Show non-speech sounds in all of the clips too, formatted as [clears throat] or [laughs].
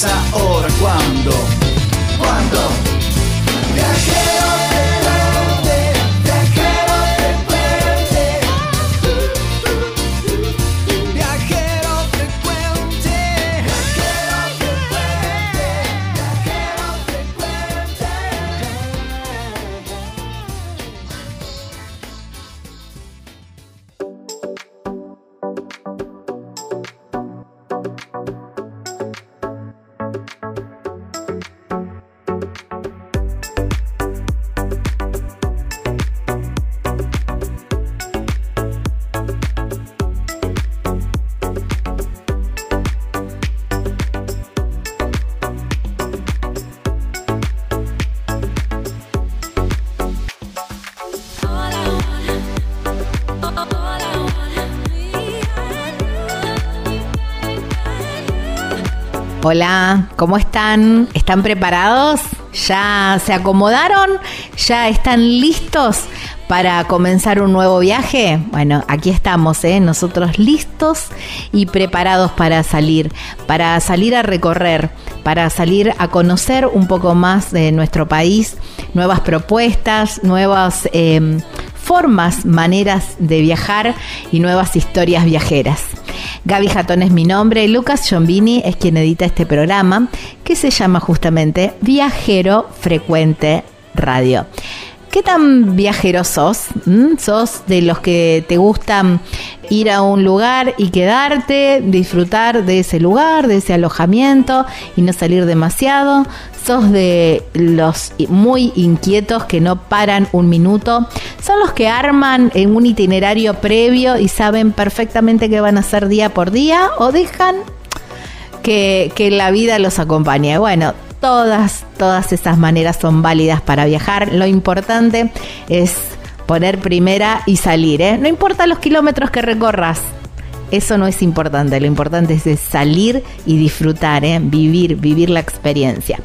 Si no es ¿cómo están? ¿Están preparados? ¿Ya se acomodaron? ¿Ya están listos para comenzar un nuevo viaje? Bueno, aquí estamos, ¿eh? nosotros listos y preparados para salir, para salir a recorrer, para salir a conocer un poco más de nuestro país, nuevas propuestas, nuevas... eh, formas, maneras de viajar y nuevas historias viajeras. Gaby Jatón es mi nombre, Lucas Giombini es quien edita este programa que se llama justamente Viajero Frecuente Radio. ¿Qué tan viajero sos? ¿Mm? ¿Sos de los que te gustan ir a un lugar y quedarte, disfrutar de ese lugar, de ese alojamiento y no salir demasiado? ¿Sos de los muy inquietos que no paran un minuto? ¿Son los que arman en un itinerario previo y saben perfectamente qué van a hacer día por día? ¿O dejan que, que la vida los acompañe? Bueno, todas, todas esas maneras son válidas para viajar. Lo importante es poner primera y salir. ¿eh? No importa los kilómetros que recorras. Eso no es importante. Lo importante es salir y disfrutar, ¿eh? vivir, vivir la experiencia.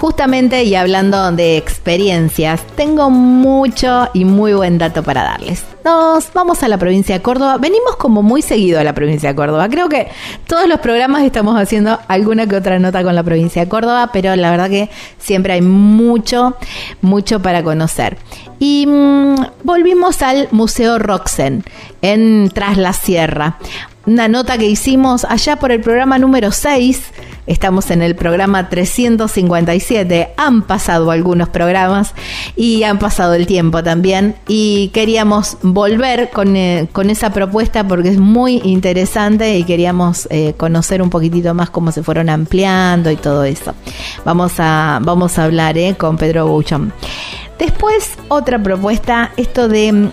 Justamente y hablando de experiencias, tengo mucho y muy buen dato para darles. Nos vamos a la provincia de Córdoba. Venimos como muy seguido a la provincia de Córdoba. Creo que todos los programas estamos haciendo alguna que otra nota con la provincia de Córdoba, pero la verdad que siempre hay mucho, mucho para conocer. Y mmm, volvimos al Museo Roxen en Tras la Sierra. Una nota que hicimos allá por el programa número 6 Estamos en el programa 357. Han pasado algunos programas y han pasado el tiempo también. Y queríamos volver con, eh, con esa propuesta porque es muy interesante y queríamos eh, conocer un poquitito más cómo se fueron ampliando y todo eso. Vamos a, vamos a hablar eh, con Pedro Buchón. Después, otra propuesta, esto de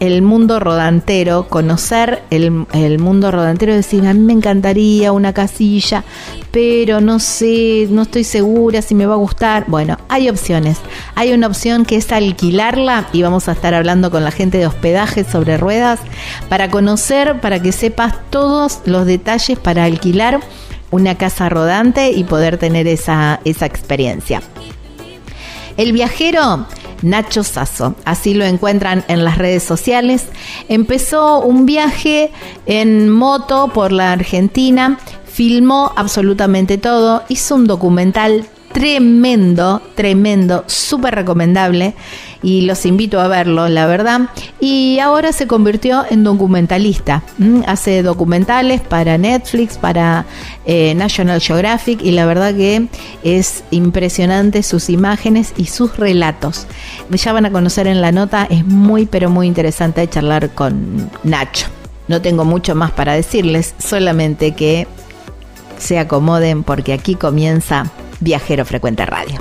el mundo rodantero, conocer el, el, mundo rodantero, decir, a mí me encantaría una casilla, pero no sé, no estoy segura si me va a gustar. Bueno, hay opciones. Hay una opción que es alquilarla y vamos a estar hablando con la gente de hospedaje sobre ruedas para conocer, para que sepas todos los detalles para alquilar una casa rodante y poder tener esa, esa experiencia. El viajero Nacho Sasso. Así lo encuentran en las redes sociales. Empezó un viaje en moto por la Argentina, filmó absolutamente todo, hizo un documental tremendo, tremendo, súper recomendable y los invito a verlo, la verdad. Y ahora se convirtió en documentalista. Hace documentales para Netflix, para eh, National Geographic y la verdad que es impresionante sus imágenes y sus relatos. Ya van a conocer en la nota, es muy pero muy interesante charlar con Nacho. No tengo mucho más para decirles, solamente que se acomoden porque aquí comienza Viajero Frecuente Radio.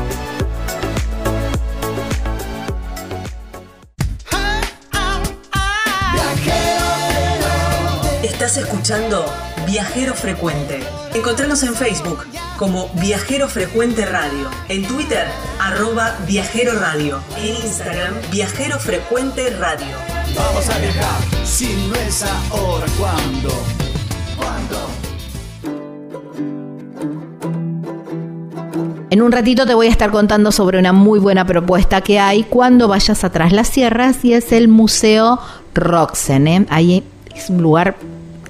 Estás escuchando Viajero Frecuente. Encontrarnos en Facebook como Viajero Frecuente Radio, en Twitter arroba Viajero Radio, en Instagram Viajero Frecuente Radio. Vamos a viajar, si no es ahora, ¿cuándo? En un ratito te voy a estar contando sobre una muy buena propuesta que hay cuando vayas atrás las sierras y es el Museo Roxen. ¿eh? Ahí es un lugar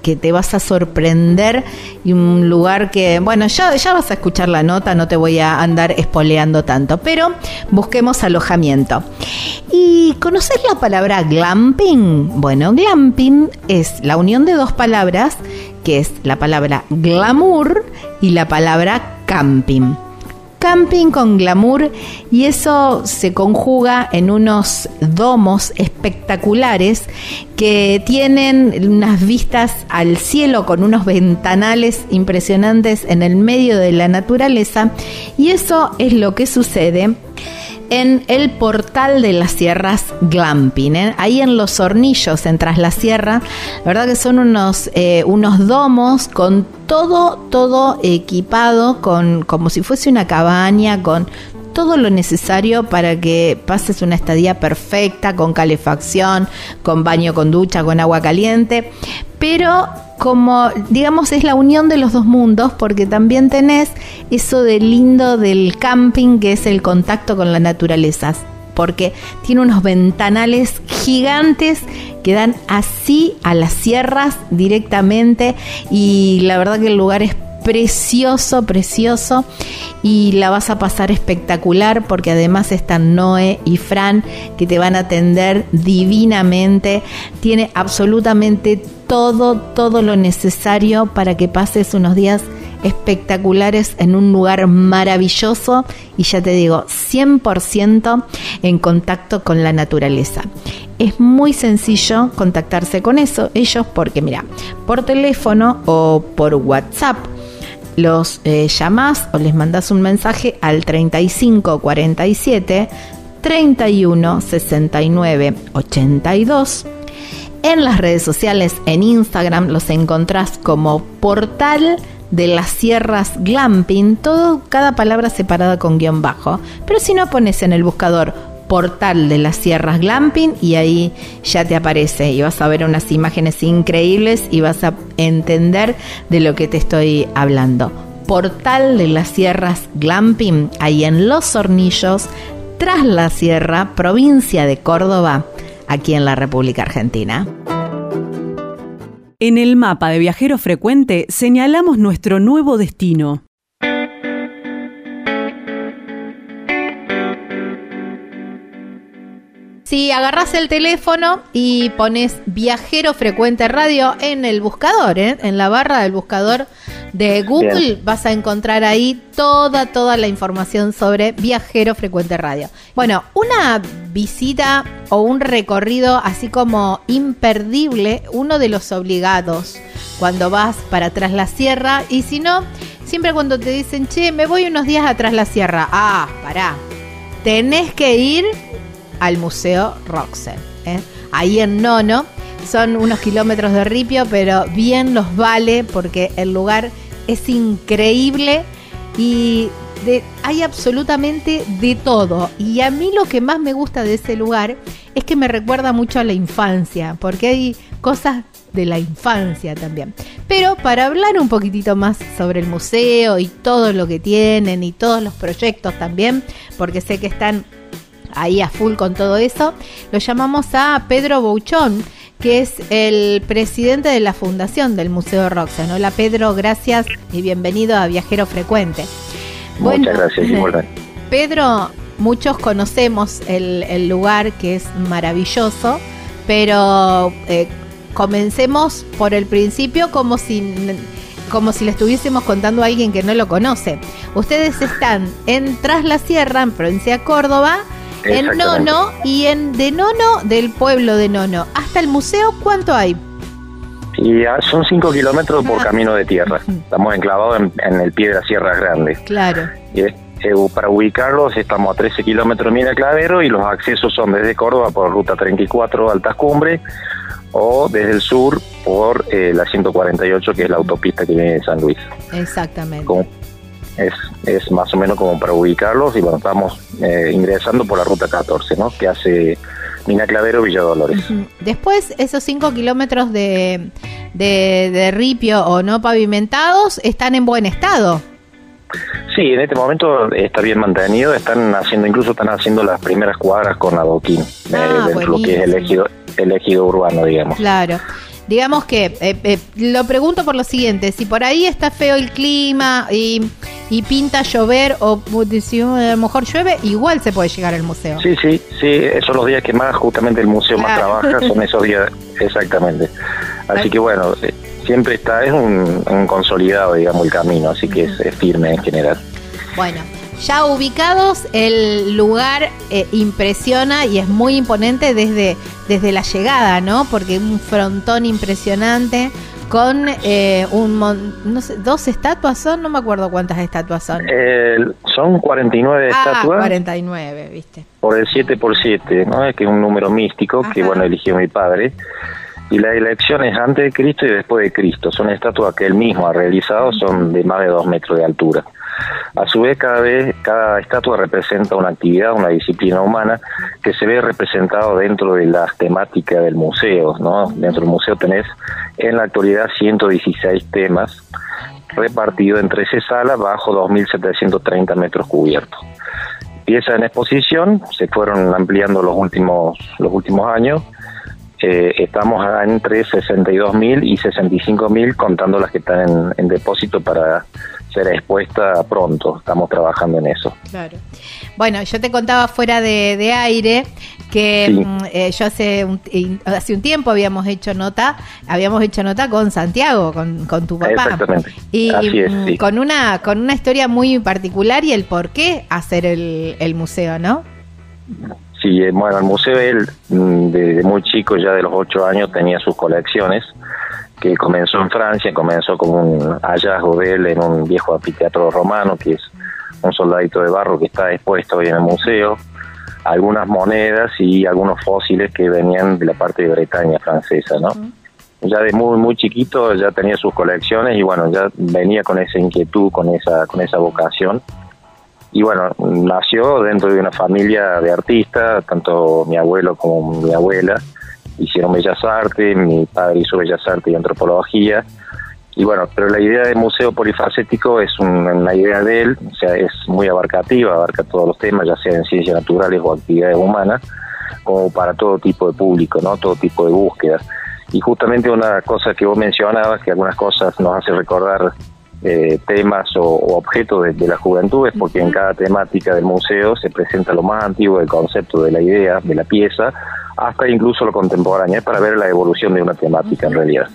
que te vas a sorprender y un lugar que, bueno, ya, ya vas a escuchar la nota, no te voy a andar espoleando tanto, pero busquemos alojamiento. ¿Y conoces la palabra glamping? Bueno, glamping es la unión de dos palabras, que es la palabra glamour y la palabra camping camping con glamour y eso se conjuga en unos domos espectaculares que tienen unas vistas al cielo con unos ventanales impresionantes en el medio de la naturaleza. Y eso es lo que sucede en el portal de las sierras Glamping, ¿eh? ahí en los hornillos, en Tras la Sierra. La verdad que son unos, eh, unos domos con todo, todo equipado, con, como si fuese una cabaña, con todo lo necesario para que pases una estadía perfecta, con calefacción, con baño con ducha, con agua caliente, pero como digamos es la unión de los dos mundos porque también tenés eso de lindo del camping que es el contacto con la naturaleza porque tiene unos ventanales gigantes que dan así a las sierras directamente y la verdad que el lugar es precioso, precioso y la vas a pasar espectacular porque además están Noé y Fran que te van a atender divinamente. Tiene absolutamente todo, todo lo necesario para que pases unos días espectaculares en un lugar maravilloso y ya te digo, 100% en contacto con la naturaleza. Es muy sencillo contactarse con eso, ellos porque mira, por teléfono o por WhatsApp los eh, llamás o les mandás un mensaje al 35 47 31 69 82. En las redes sociales, en Instagram, los encontrás como portal de las sierras glamping, todo, cada palabra separada con guion bajo. Pero si no pones en el buscador portal de las sierras glamping y ahí ya te aparece y vas a ver unas imágenes increíbles y vas a entender de lo que te estoy hablando. Portal de las sierras glamping, ahí en Los Hornillos, tras la sierra, provincia de Córdoba, aquí en la República Argentina. En el mapa de viajero frecuente señalamos nuestro nuevo destino. Si agarras el teléfono y pones viajero frecuente radio en el buscador, ¿eh? en la barra del buscador, de Google vas a encontrar ahí toda, toda la información sobre Viajero Frecuente Radio. Bueno, una visita o un recorrido así como imperdible, uno de los obligados cuando vas para atrás la sierra y si no, siempre cuando te dicen, che, me voy unos días atrás la sierra, ah, pará, tenés que ir al Museo Roxen. ¿eh? Ahí en Nono, son unos kilómetros de ripio, pero bien los vale porque el lugar es increíble y hay absolutamente de todo. Y a mí lo que más me gusta de ese lugar es que me recuerda mucho a la infancia, porque hay cosas de la infancia también. Pero para hablar un poquitito más sobre el museo y todo lo que tienen y todos los proyectos también, porque sé que están ahí a full con todo eso, lo llamamos a Pedro Bouchón, que es el presidente de la fundación del Museo Roxanne. Hola Pedro, gracias y bienvenido a Viajero Frecuente. Muchas gracias, [laughs] Pedro, muchos conocemos el, lugar que es maravilloso, pero eh, comencemos por el principio como si, como si le estuviésemos contando a alguien que no lo conoce. Ustedes están en Tras la Sierra, en provincia de Córdoba, en Nono y en de Nono, del pueblo de Nono, hasta el museo, ¿cuánto hay? Y son 5 kilómetros por ah. camino de tierra. [laughs] Estamos enclavados en, el pie de la Sierra Grande. Claro. Y eh, para ubicarlos estamos a 13 kilómetros de Mina Clavero y los accesos son desde Córdoba por ruta 34 Altas Cumbres o desde el sur por eh, la 148 que es la autopista que viene de San Luis. Exactamente es, es más o menos como para ubicarlos y bueno, estamos eh, ingresando por la ruta 14, ¿no? Que hace Mina Clavero, Villa Dolores. Después, esos 5 kilómetros de, de, ripio o no pavimentados están en buen estado. Sí, en este momento está bien mantenido, están haciendo, incluso están haciendo las primeras cuadras con adoquín, eh, ah, dentro de lo que es el ejido, el ejido urbano, digamos. Claro digamos que eh, eh, lo pregunto por lo siguiente, si por ahí está feo el clima y, pinta llover o si a lo mejor llueve, igual se puede llegar al museo. Sí, sí, sí, esos son los días que más justamente el museo más trabaja, son [laughs] esos días, exactamente. Así que bueno, eh, siempre está, es un, consolidado, digamos, el camino, así que es firme en general. Bueno, ya ubicados, el lugar eh, impresiona y es muy imponente desde, desde la llegada, ¿no? Porque un frontón impresionante con eh, un no sé, dos estatuas son, no me acuerdo cuántas estatuas son. son 49 ah, estatuas. 49, viste. Por el 7 por 7, ¿no? Que es un número místico que bueno, eligió mi padre. Y la elección es antes de Cristo y después de Cristo. Son estatuas que él mismo ha realizado, son de más de dos metros de altura. A su vez, cada vez, cada estatua representa una actividad, una disciplina humana que se ve representado dentro de las temáticas del museo, ¿no? Dentro del museo tenés en la actualidad 116 temas repartidos en 13 salas bajo 2.730 metros cubiertos. Piezas en exposición se fueron ampliando los últimos, los últimos años. Eh, estamos entre 62.000 y 65.000 contando las que están en, en depósito para será expuesta pronto. Estamos trabajando en eso. Claro. Bueno, yo te contaba fuera de, aire que mm, eh, yo hace un, hace un tiempo habíamos hecho nota, habíamos hecho nota con Santiago, con, con tu papá. Exactamente. Y mm, con una con una historia muy particular y el por qué hacer el, el museo, ¿no? Sí, eh, bueno, el museo él mm, desde muy chico, ya de los ocho años, tenía sus colecciones que comenzó en Francia, comenzó con un hallazgo de él en un viejo anfiteatro romano, que es un soldadito de barro que está expuesto hoy en el museo, algunas monedas y algunos fósiles que venían de la parte de Bretaña francesa, ¿no? Ya de muy muy chiquito ya tenía sus colecciones y bueno, ya venía con esa inquietud, con esa con esa vocación. Y bueno, nació dentro de una familia de artistas, tanto mi abuelo como mi abuela, hicieron Bellas Artes, mi padre hizo Bellas Artes y Antropología. Y bueno, pero la idea del museo polifacético es una idea de él, o sea, es muy abarcativa, abarca todos los temas, ya sea en ciencias naturales o actividades humanas, como para todo tipo de público, ¿no? Todo tipo de búsquedas. Y justamente una cosa que vos mencionabas, que algunas cosas nos hace recordar eh, temas o, objetos de, de, la juventud, es porque en cada temática del museo se presenta lo más antiguo del concepto de la idea, de la pieza, hasta incluso lo contemporáneo, para ver la evolución de una temática en realidad.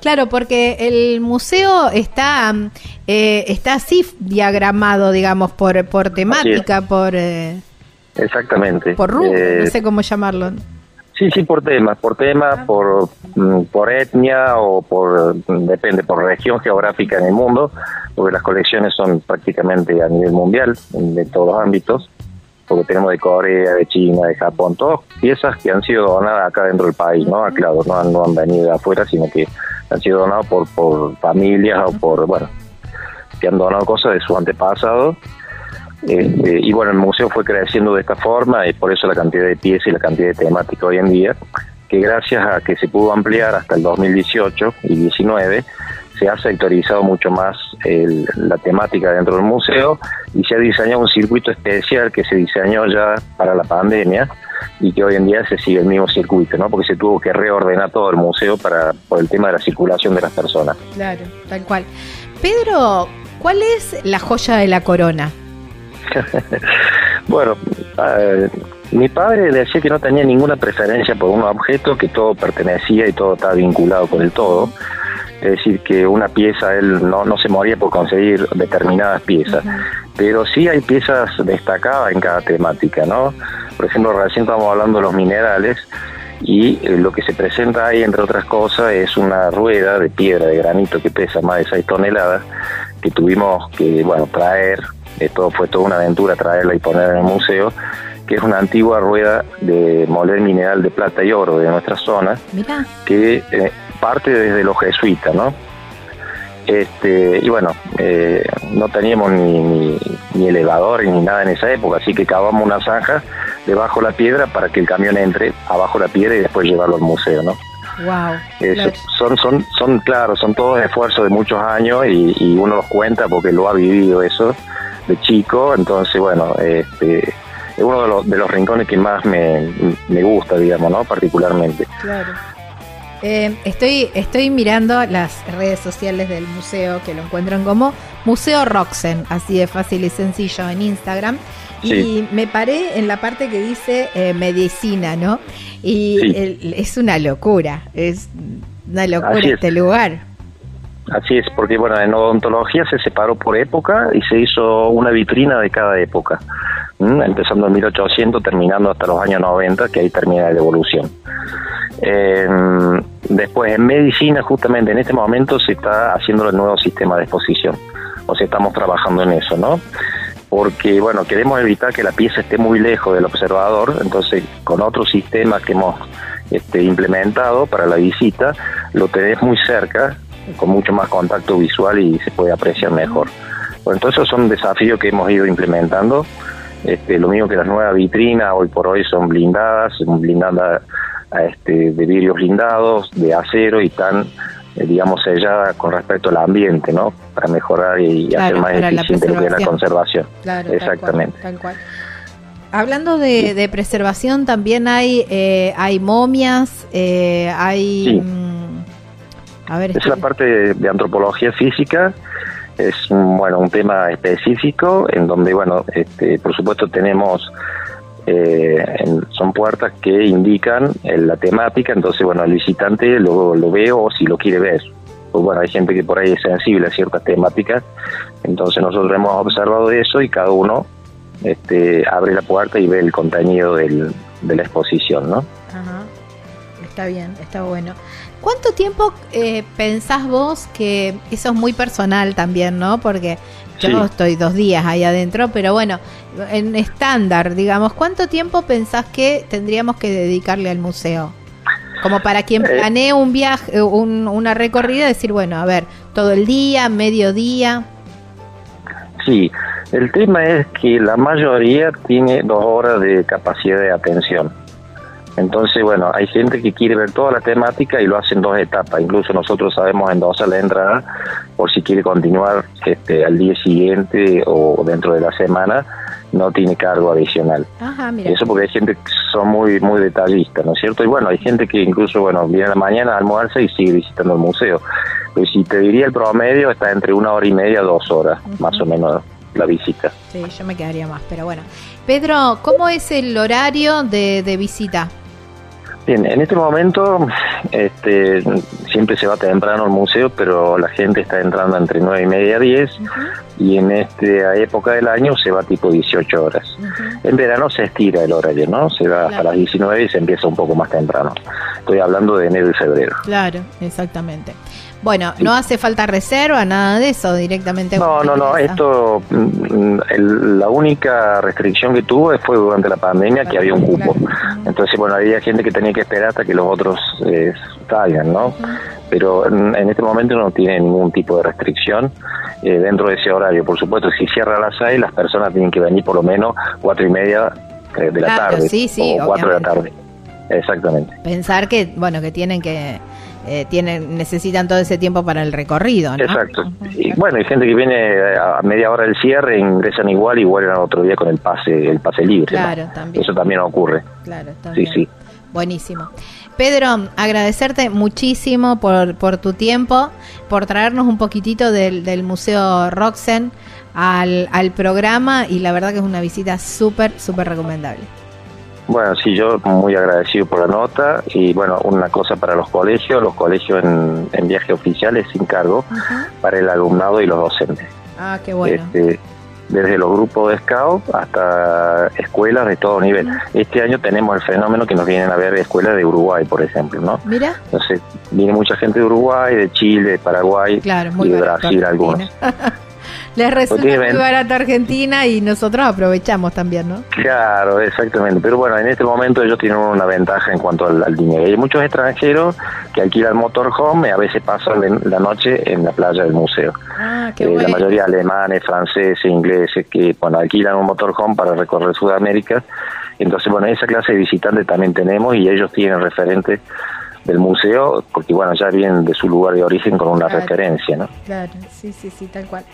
Claro, porque el museo está eh, está así diagramado, digamos, por por temática, por eh, exactamente, por rubro, no eh, sé cómo llamarlo. Sí, sí, por temas, por temas, ah. por, mm, por etnia o por, depende, por región geográfica en el mundo, porque las colecciones son prácticamente a nivel mundial, de todos los ámbitos, porque tenemos de Corea, de China, de Japón, todas piezas que han sido donadas acá dentro del país, ¿no? Claro, no han, no han venido de afuera, sino que han sido donados por, por familias o por, bueno, que han donado cosas de su antepasado este, y bueno, el museo fue creciendo de esta forma y por eso la cantidad de piezas y la cantidad de temática hoy en día, que gracias a que se pudo ampliar hasta el 2018 y 19, se ha sectorizado mucho más la temática dentro del museo y se ha diseñado un circuito especial que se diseñó ya para la pandemia y que hoy en día se sigue el mismo circuito, ¿no? Porque se tuvo que reordenar todo el museo para por el tema de la circulación de las personas. Claro, tal cual. Pedro, ¿cuál es la joya de la corona? [laughs] bueno, eh, mi padre decía que no tenía ninguna preferencia por un objeto, que todo pertenecía y todo estaba vinculado con el todo. Es decir, que una pieza, él no, no se moría por conseguir determinadas piezas, pero sí hay piezas destacadas en cada temática, ¿no? Por ejemplo, recién estamos hablando de los minerales y eh, lo que se presenta ahí, entre otras cosas, es una rueda de piedra, de granito que pesa más de 6 toneladas, que tuvimos que, bueno, traer esto fue toda una aventura traerla y ponerla en el museo, que es una antigua rueda de moler mineral de plata y oro de nuestra zona, que eh, parte desde los jesuitas, ¿no? Este, y bueno, eh, no teníamos ni, ni, elevador ni nada en esa época, así que cavamos una zanja debajo de la piedra para que el camión entre abajo de la piedra y después llevarlo al museo, ¿no? Wow. Son, son, son, claro, son todos esfuerzos de muchos años y, y, uno los cuenta porque lo ha vivido eso de chico, entonces bueno, este, es uno de los, de los rincones que más me, me gusta, digamos, ¿no? Particularmente. Claro. Eh, estoy, estoy mirando las redes sociales del museo que lo encuentran como Museo Roxen, así de fácil y sencillo en Instagram. Y me paré en la parte que dice eh, medicina, ¿no? Y es una locura, es una locura este lugar. Así es, porque bueno, en odontología se separó por época y se hizo una vitrina de cada época, empezando en 1800, terminando hasta los años 90, que ahí termina la evolución. Em, después, en medicina, justamente en este momento se está haciendo el nuevo sistema de exposición, o sea, estamos trabajando en eso, ¿no? Porque, bueno, queremos evitar que la pieza esté muy lejos del observador, entonces con otro sistema que hemos este, implementado para la visita, lo tenés muy cerca con mucho más contacto visual y se puede apreciar mejor. Bueno, entonces son desafíos que hemos ido implementando. Este, lo mismo que las nuevas vitrinas hoy por hoy son blindadas, blindadas este, de vidrios blindados, de acero y tan, eh, digamos, selladas con respecto al ambiente, ¿no? Para mejorar y hacer más eficiente lo que es la conservación. Exactamente. Tal cual, Hablando de, preservación, también hay, eh, hay momias, eh, hay... Mm, es la parte de, antropología física, es bueno un tema específico en donde bueno este, por supuesto tenemos eh, son puertas que indican eh, la temática entonces bueno el visitante lo, lo ve o si lo quiere ver. Pues bueno hay gente que por ahí es sensible a ciertas temáticas entonces nosotros hemos observado eso y cada uno este, abre la puerta y ve el contenido del, de la exposición no Ajá. está bien está bueno ¿Cuánto tiempo eh, pensás vos que eso es muy personal también, ¿no? Porque yo estoy dos días ahí adentro, pero bueno, en estándar, digamos, ¿cuánto tiempo pensás que tendríamos que dedicarle al museo? Como para quien eh. planee un viaje, una recorrida, decir, bueno, a ver, todo el día, mediodía. Sí, el tema es que la mayoría tiene dos horas de capacidad de atención. Entonces, bueno, hay gente que quiere ver toda la temática y lo hace en dos etapas. Incluso nosotros sabemos en dos a la entrada por si quiere continuar este, al día siguiente o dentro de la semana, no tiene cargo adicional. Ajá, Eso porque hay gente que son muy muy detallistas, ¿no es cierto? Y bueno, hay gente que incluso, bueno, viene a la mañana, almuerza y sigue visitando el museo. Pues si te diría el promedio está entre una hora y media, dos horas, más o menos la visita. Sí, yo me quedaría más, pero bueno. Pedro, ¿cómo es el horario de, de visita? Bien, en este momento este, siempre se va temprano al museo, pero la gente está entrando entre 9 y media a 10 y en esta época del año se va tipo 18 horas. En verano se estira el horario, ¿no? Se va hasta las 19 y se empieza un poco más temprano. Estoy hablando de enero y febrero. Claro, exactamente. Bueno, no hace falta reserva, nada de eso, directamente. No, no, no, esto, mm, la única restricción que tuvo fue durante la pandemia que había un cupo. Entonces, bueno, había gente que tenía que esperar hasta que los otros eh, salgan, ¿no? Pero en, este momento no tiene ningún tipo de restricción eh, dentro de ese horario. Por supuesto, si cierra las seis, las personas tienen que venir por lo menos cuatro y media eh, de la tarde. Sí, sí, o cuatro de la tarde. Exactamente. Pensar que, bueno, que tienen que eh, tienen necesitan todo ese tiempo para el recorrido. ¿no? Exacto. Y bueno, hay gente que viene a media hora del cierre, ingresan igual y vuelven otro día con el pase el pase libre. Claro, también. Eso también ocurre. Claro, también. Sí, sí. Buenísimo. Pedro, agradecerte muchísimo por, por tu tiempo, por traernos un poquitito del, del Museo Roxen al, al programa y la verdad que es una visita súper, súper recomendable. Bueno, sí, yo muy agradecido por la nota y bueno, una cosa para los colegios, los colegios en, en viaje oficial es sin cargo para el alumnado y los docentes. Ah, qué bueno. Este, desde los grupos de scout hasta escuelas de todo nivel. Este año tenemos el fenómeno que nos vienen a ver escuelas de Uruguay, por ejemplo, ¿no? Mira. Entonces, viene mucha gente de Uruguay, de Chile, de Paraguay y de Brasil algunos. [laughs] Les resulta muy barato Argentina y nosotros aprovechamos también, ¿no? Claro, exactamente. Pero bueno, en este momento ellos tienen una ventaja en cuanto al, dinero. Hay muchos extranjeros que alquilan motorhome y a veces pasan la noche en la playa del museo. Ah, qué eh, La mayoría alemanes, franceses, ingleses, que bueno, alquilan un motorhome para recorrer Sudamérica. Entonces, bueno, esa clase de visitantes también tenemos y ellos tienen referentes del museo, porque bueno, ya vienen de su lugar de origen con una referencia, ¿no? Claro, sí, sí, sí, tal cual.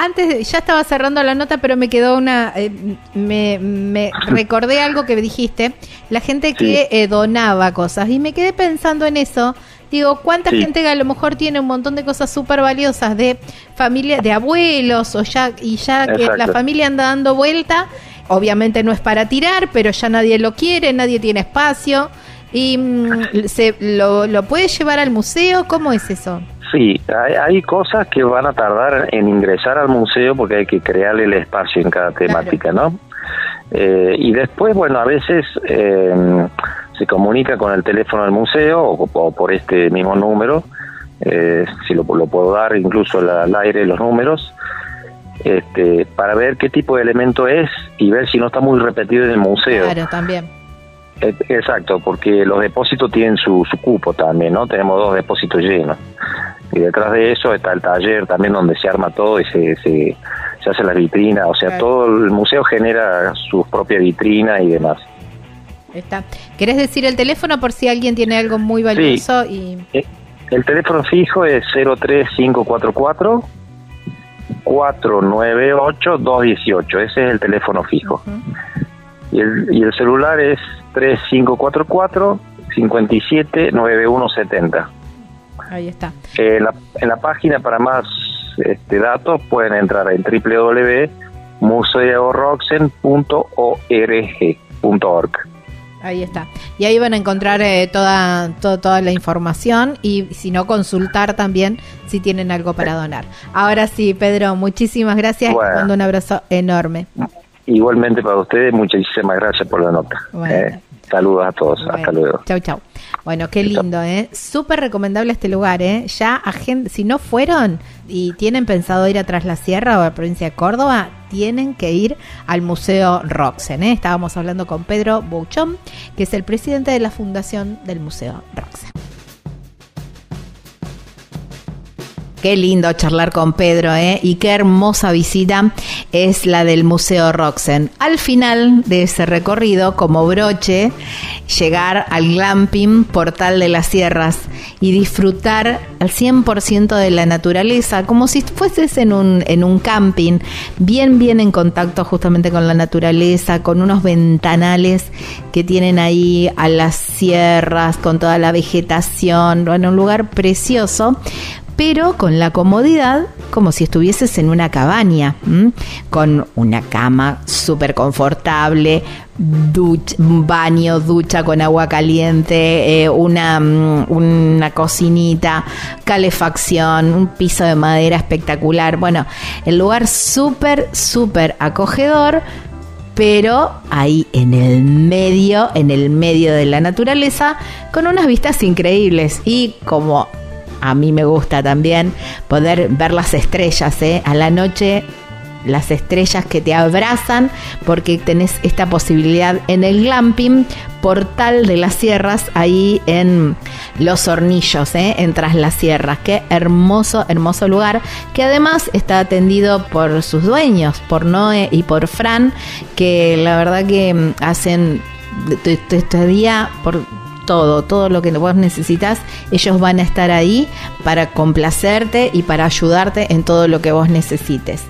Antes, ya estaba cerrando la nota, pero me quedó una. Eh, me, [laughs] recordé algo que dijiste. La gente que eh, donaba cosas. Y me quedé pensando en eso. Digo, ¿cuánta gente que a lo mejor tiene un montón de cosas súper valiosas de familia, de abuelos, o ya, y ya que la familia anda dando vuelta? Obviamente no es para tirar, pero ya nadie lo quiere, nadie tiene espacio. ¿Y mm, se, lo, lo puede llevar al museo? ¿Cómo es eso? Sí, hay, cosas que van a tardar en ingresar al museo porque hay que crearle el espacio en cada temática, ¿no? Eh, y después, bueno, a veces eh, se comunica con el teléfono del museo o, por este mismo número, eh, si lo, lo, puedo dar incluso al, aire los números, este, para ver qué tipo de elemento es y ver si no está muy repetido en el museo. Claro, también. Exacto, porque los depósitos tienen su, su cupo también, ¿no? Tenemos dos depósitos llenos. Y detrás de eso está el taller también donde se arma todo y se, se, hace la vitrina. O sea, todo el museo genera su propia vitrina y demás. Está. ¿Querés decir el teléfono por si alguien tiene algo muy valioso? y eh, El teléfono fijo es 03544 498 218. Ese es el teléfono fijo. y, el, y el celular es 3544 579170. Ahí está. en, la, en la página para más este, datos pueden entrar en www.museoroxen.org.org. Ahí está. Y ahí van a encontrar eh, toda, toda la información y si no, consultar también si tienen algo para donar. Ahora sí, Pedro, muchísimas gracias. Bueno, mando un abrazo enorme. Igualmente para ustedes, muchísimas gracias por la nota. Eh, saludos a todos. Hasta luego. Chau, chau. Bueno, qué lindo, ¿eh? Súper recomendable este lugar, ¿eh? Ya, a gente, si no fueron y tienen pensado ir a Tras la Sierra o a la provincia de Córdoba, tienen que ir al Museo Roxen, ¿eh? Estábamos hablando con Pedro Bouchón, que es el presidente de la fundación del Museo Roxen. Qué lindo charlar con Pedro, ¿eh? Y qué hermosa visita es la del Museo Roxen. Al final de ese recorrido, como broche, llegar al glamping Portal de las Sierras y disfrutar al 100% de la naturaleza, como si fueses en un, en un camping, bien, bien en contacto justamente con la naturaleza, con unos ventanales que tienen ahí a las sierras, con toda la vegetación, en un lugar precioso pero con la comodidad como si estuvieses en una cabaña, con una cama súper confortable, baño, ducha con agua caliente, eh, una, mm, una cocinita, calefacción, un piso de madera espectacular. Bueno, el lugar súper, súper acogedor pero ahí en el medio, en el medio de la naturaleza, con unas vistas increíbles y como a mí me gusta también poder ver las estrellas, ¿eh? a la noche las estrellas que te abrazan porque tenés esta posibilidad en el glamping Portal de las Sierras ahí en Los Hornillos, ¿eh? en Tras las Sierras. Qué hermoso, hermoso lugar que además está atendido por sus dueños, por Noé y por Fran, que la verdad que mm, hacen este día por todo, todo lo que vos necesitas, ellos van a estar ahí para complacerte y para ayudarte en todo lo que vos necesites.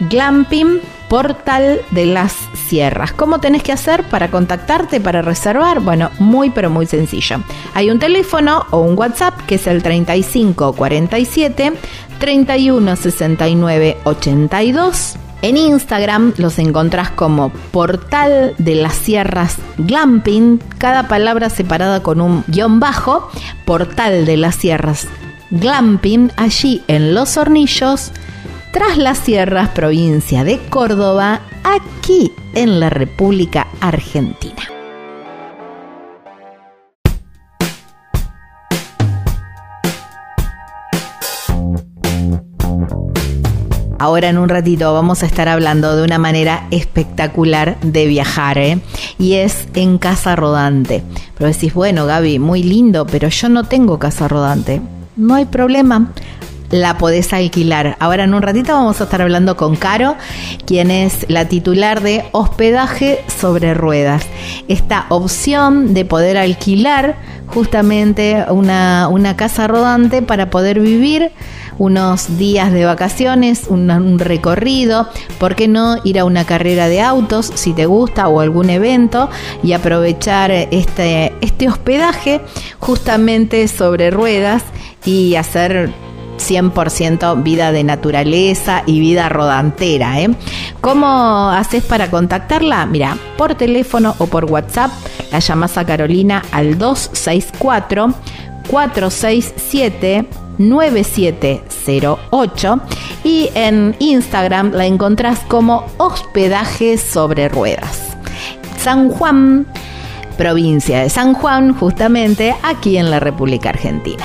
Glamping Portal de las Sierras. ¿Cómo tenés que hacer para contactarte, para reservar? Bueno, muy pero muy sencillo. Hay un teléfono o un WhatsApp que es el 3547 31 69 82. En Instagram los encontrás como Portal de las Sierras Glamping, cada palabra separada con un guion bajo, Portal de las Sierras Glamping, allí en Los Hornillos tras las sierras, provincia de Córdoba, aquí en la República Argentina. Ahora en un ratito vamos a estar hablando de una manera espectacular de viajar, ¿eh? y es en casa rodante. Pero decís, bueno Gaby, muy lindo, pero yo no tengo casa rodante. No hay problema la podés alquilar. Ahora en un ratito vamos a estar hablando con Caro, quien es la titular de hospedaje sobre ruedas. Esta opción de poder alquilar justamente una, casa rodante para poder vivir unos días de vacaciones, un, recorrido, ¿por qué no ir a una carrera de autos si te gusta o algún evento y aprovechar este, este hospedaje justamente sobre ruedas y hacer 100% vida de naturaleza y vida rodantera. ¿eh? ¿Cómo haces para contactarla? Mira, por teléfono o por WhatsApp, la llamas a Carolina al 264 467 9708 y en Instagram la encontrás como hospedaje sobre ruedas. San Juan, provincia de San Juan, justamente aquí en la República Argentina.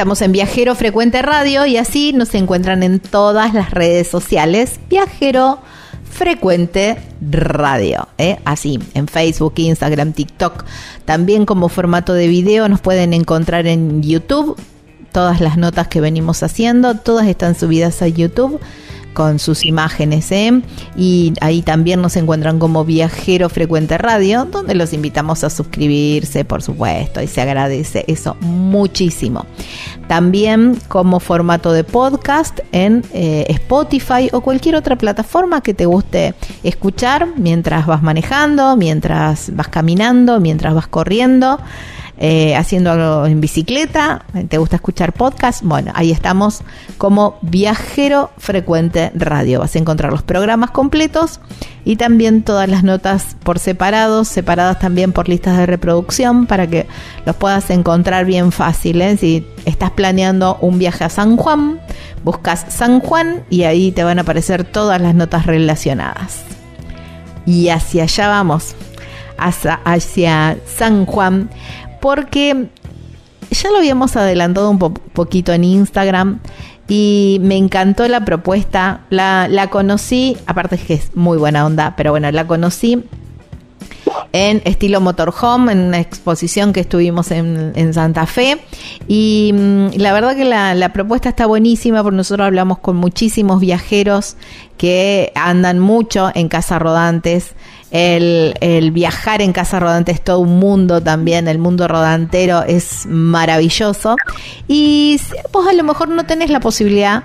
Estamos en Viajero Frecuente Radio y así nos encuentran en todas las redes sociales. Viajero Frecuente Radio, ¿eh? así en Facebook, Instagram, TikTok. También como formato de video nos pueden encontrar en YouTube. Todas las notas que venimos haciendo, todas están subidas a YouTube con sus imágenes. ¿eh? Y ahí también nos encuentran como Viajero Frecuente Radio, donde los invitamos a suscribirse, por supuesto, y se agradece eso muchísimo. También como formato de podcast en eh, Spotify o cualquier otra plataforma que te guste escuchar mientras vas manejando, mientras vas caminando, mientras vas corriendo. Eh, haciendo en bicicleta, te gusta escuchar podcast, bueno, ahí estamos como Viajero Frecuente Radio. Vas a encontrar los programas completos y también todas las notas por separados, separadas también por listas de reproducción para que los puedas encontrar bien fácil. ¿eh? Si estás planeando un viaje a San Juan, buscas San Juan y ahí te van a aparecer todas las notas relacionadas. Y hacia allá vamos hacia San Juan, porque ya lo habíamos adelantado un poquito en Instagram y me encantó la propuesta. La, conocí, aparte es que es muy buena onda, pero bueno, la conocí en estilo motorhome, en una exposición que estuvimos en, Santa Fe. Y mm, la verdad que la, la, propuesta está buenísima porque nosotros hablamos con muchísimos viajeros que andan mucho en casas rodantes. El, el, viajar en casa rodante es todo un mundo también, el mundo rodantero es maravilloso. Y vos a lo mejor no tenés la posibilidad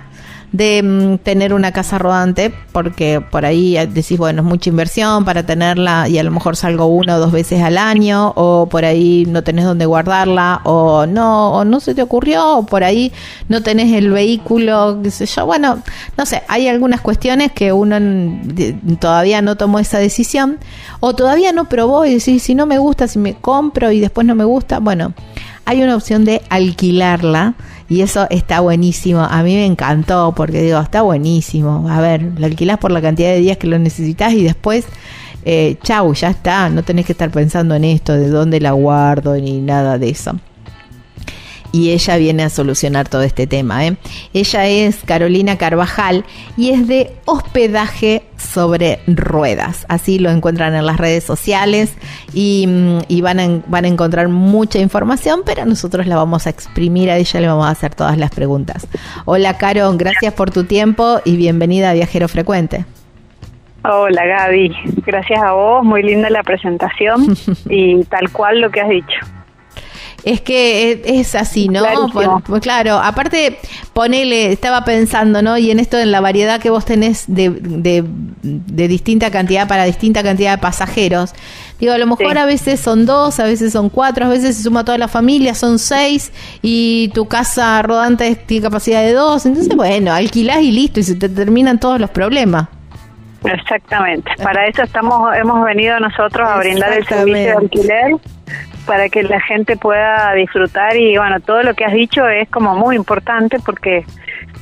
de mm, tener una casa rodante, porque por ahí decís, bueno, es mucha inversión para tenerla y a lo mejor salgo una o dos veces al año, o por ahí no tenés dónde guardarla, o no, o no se te ocurrió, o por ahí no tenés el vehículo, qué sé yo. Bueno, no sé, hay algunas cuestiones que uno todavía no tomó esa decisión, o todavía no probó y decís, si no me gusta, si me compro y después no me gusta, bueno, hay una opción de alquilarla y eso está buenísimo. A mí me encantó porque digo, está buenísimo. A ver, lo alquilás por la cantidad de días que lo necesitas y después, eh, chau, ya está. No tenés que estar pensando en esto, de dónde la guardo ni nada de eso y ella viene a solucionar todo este tema. ¿eh? Ella es Carolina Carvajal y es de hospedaje sobre ruedas. Así lo encuentran en las redes sociales y, mm, van, a, van a encontrar mucha información, pero nosotros la vamos a exprimir a ella, le vamos a hacer todas las preguntas. Hola Caro, gracias por tu tiempo y bienvenida a Viajero Frecuente. Hola Gaby, gracias a vos, muy linda la presentación [laughs] y tal cual lo que has dicho. Es que es, así, ¿no? Pues, claro, aparte, ponele, estaba pensando, ¿no? Y en esto, en la variedad que vos tenés de, de, distinta cantidad para distinta cantidad de pasajeros. Digo, a lo mejor a veces son dos, a veces son cuatro, a veces se suma toda la familia, son seis, y tu casa rodante tiene capacidad de dos. Entonces, bueno, alquilás y listo, y se te terminan todos los problemas. Exactamente. Para eso estamos, hemos venido nosotros a brindar el servicio de alquiler para que la gente pueda disfrutar y bueno, todo lo que has dicho es como muy importante porque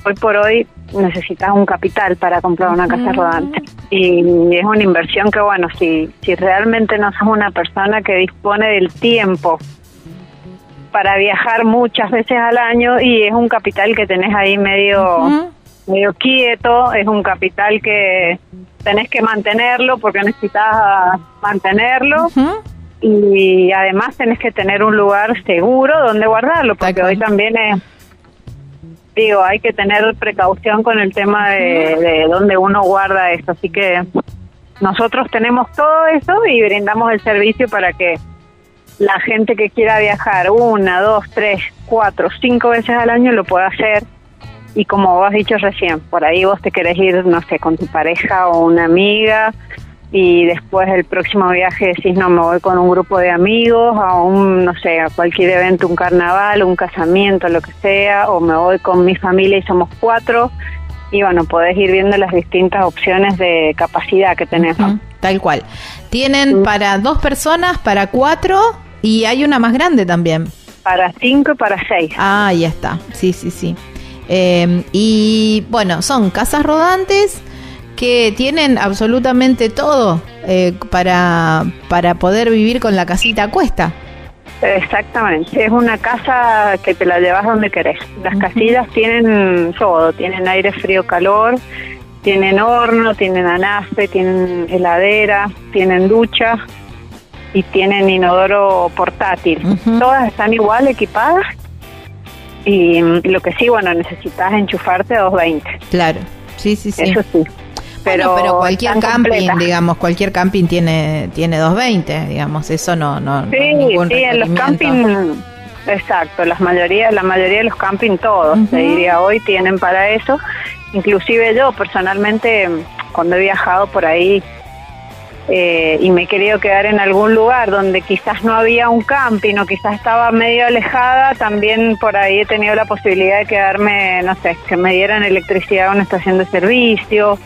hoy por hoy necesitas un capital para comprar una casa rodante. Y es una inversión que bueno, si, si realmente no sos una persona que dispone del tiempo para viajar muchas veces al año y es un capital que tenés ahí medio medio quieto, es un capital que tenés que mantenerlo porque necesitas mantenerlo y además tenés que tener un lugar seguro donde guardarlo, porque hoy también es, digo, hay que tener precaución con el tema de, de dónde uno guarda esto, así que nosotros tenemos todo eso y brindamos el servicio para que la gente que quiera viajar una, dos, tres, cuatro, cinco veces al año lo pueda hacer. Y como vos has dicho recién, por ahí vos te querés ir, no sé, con tu pareja o una amiga y después el próximo viaje decís, no, me voy con un grupo de amigos a un, no sé, a cualquier evento, un carnaval, un casamiento, lo que sea, o me voy con mi familia y somos cuatro, y bueno, podés ir viendo las distintas opciones de capacidad que tenemos. tal cual. Tienen para dos personas, para cuatro, y hay una más grande también. Para cinco y para seis. Ah, ya está, sí, sí, sí. Eh, y bueno, son casas rodantes que tienen absolutamente todo eh, para, para poder vivir con la casita a cuesta. Exactamente, es una casa que te la llevas donde querés. Las casillas tienen todo, tienen aire frío, calor, tienen horno, tienen anafe, tienen heladera, tienen ducha y tienen inodoro portátil. Todas están igual equipadas y lo que sí, bueno, necesitas enchufarte a 220. Claro, sí, sí, sí. Eso sí pero, pero cualquier camping, digamos, cualquier camping tiene tiene 220, digamos, eso no no Sí, sí, en los campings exacto, las mayoría la mayoría de los camping todos, te diría hoy tienen para eso. Inclusive yo personalmente cuando he viajado por ahí eh, y me he querido quedar en algún lugar donde quizás no había un camping o quizás estaba medio alejada, también por ahí he tenido la posibilidad de quedarme, no sé, que me dieran electricidad a una estación de servicio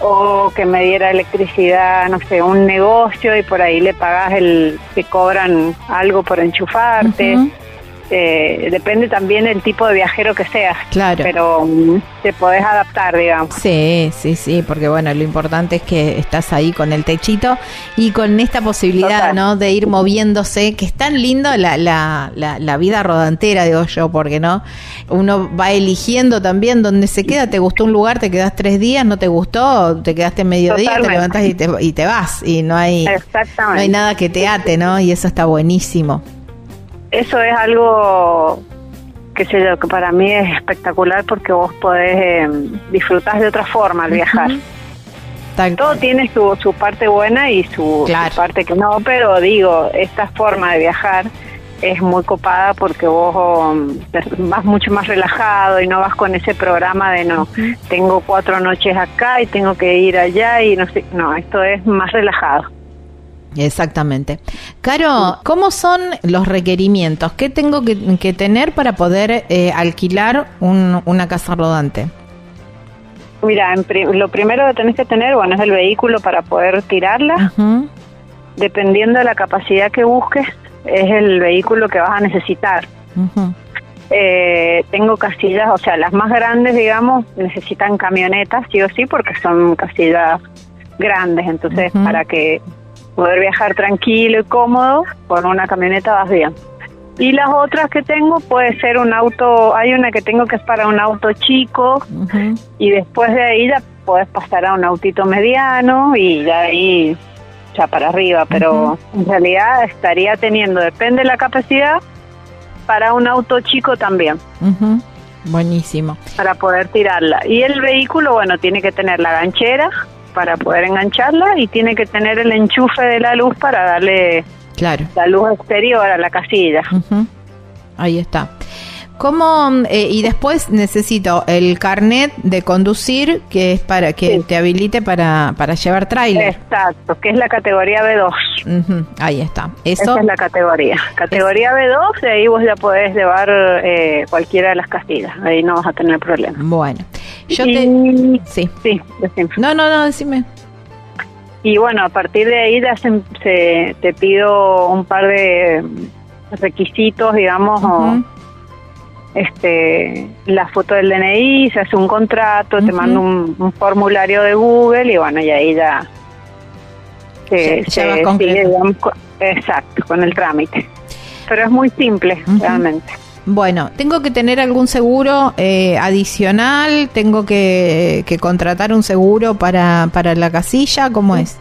o que me diera electricidad, no sé, un negocio y por ahí le pagas el, que cobran algo por enchufarte. Eh, depende también del tipo de viajero que seas. Claro. Pero mm, te podés adaptar, digamos. Sí, sí, sí, porque bueno, lo importante es que estás ahí con el techito y con esta posibilidad, Total. ¿no? De ir moviéndose, que es tan lindo la, la, la, la vida rodantera, digo yo, porque no, uno va eligiendo también dónde se queda, te gustó un lugar, te quedas tres días, no te gustó, te quedaste mediodía, te Totalmente. levantas y te, y te vas, y no hay, no hay nada que te ate, ¿no? Y eso está buenísimo. Eso es algo que sé yo, que para mí es espectacular porque vos podés eh, disfrutar de otra forma al viajar. Tal Todo cual. tiene su, su parte buena y su, parte que no, pero digo, esta forma de viajar es muy copada porque vos um, vas mucho más relajado y no vas con ese programa de no, tengo cuatro noches acá y tengo que ir allá y no sé, no, esto es más relajado. Exactamente. Caro, ¿cómo son los requerimientos? ¿Qué tengo que, que tener para poder eh, alquilar un- una casa rodante? Mira, en lo primero que tenés que tener, bueno, es el vehículo para poder tirarla. Dependiendo de la capacidad que busques, es el vehículo que vas a necesitar. Eh, tengo casillas, o sea, las más grandes, digamos, necesitan camionetas, sí o sí, porque son casillas grandes. Entonces, para que poder viajar tranquilo y cómodo, con una camioneta vas bien. Y las otras que tengo puede ser un auto, hay una que tengo que es para un auto chico y después de ahí ya puedes pasar a un autito mediano y ya ahí ya para arriba, pero en realidad estaría teniendo, depende de la capacidad, para un auto chico también. Buenísimo. para poder tirarla. Y el vehículo, bueno, tiene que tener la ganchera para poder engancharla y tiene que tener el enchufe de la luz para darle Claro. la luz exterior a la casilla. Ahí está. ¿Cómo, eh, y después necesito el carnet de conducir que es para que Sí. te habilite para, para llevar tráiler. Exacto, que es la categoría B2. Ujú, Ahí está. Eso Esa es la categoría. Categoría B2, de ahí vos ya podés llevar eh, cualquiera de las castillas. Ahí no vas a tener problema. Bueno. Yo te y, Sí. Sí, decime. No, no, no, decime. Y bueno, a partir de ahí ya se, se- te pido un par de requisitos, digamos, o. este la foto del DNI, se hace un contrato, te Ujú. mando un, un formulario de Google y bueno, y ahí ya se, se concreto. sigue, digamos, con- exacto, con el trámite. Pero es muy simple, Ujú. realmente. Bueno, ¿tengo que tener algún seguro eh, adicional? ¿Tengo que, que contratar un seguro para, para la casilla? ¿Cómo es?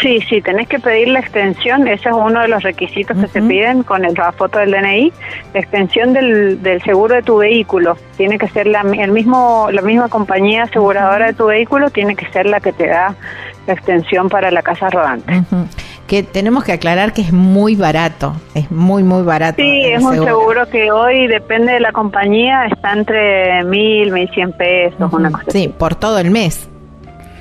Sí, sí, tenés que pedir la extensión, ese es uno de los requisitos que se piden con el- la foto del DNI, la extensión del, del seguro de tu vehículo. Tiene que ser la, el mismo, la misma compañía aseguradora de tu vehículo, tiene que ser la que te da la extensión para la casa rodante. Que tenemos que aclarar que es muy barato, es muy, muy barato. Sí, es un seguro que hoy depende de la compañía, está entre mil, mil cien pesos, una cosa Sí, por todo el mes.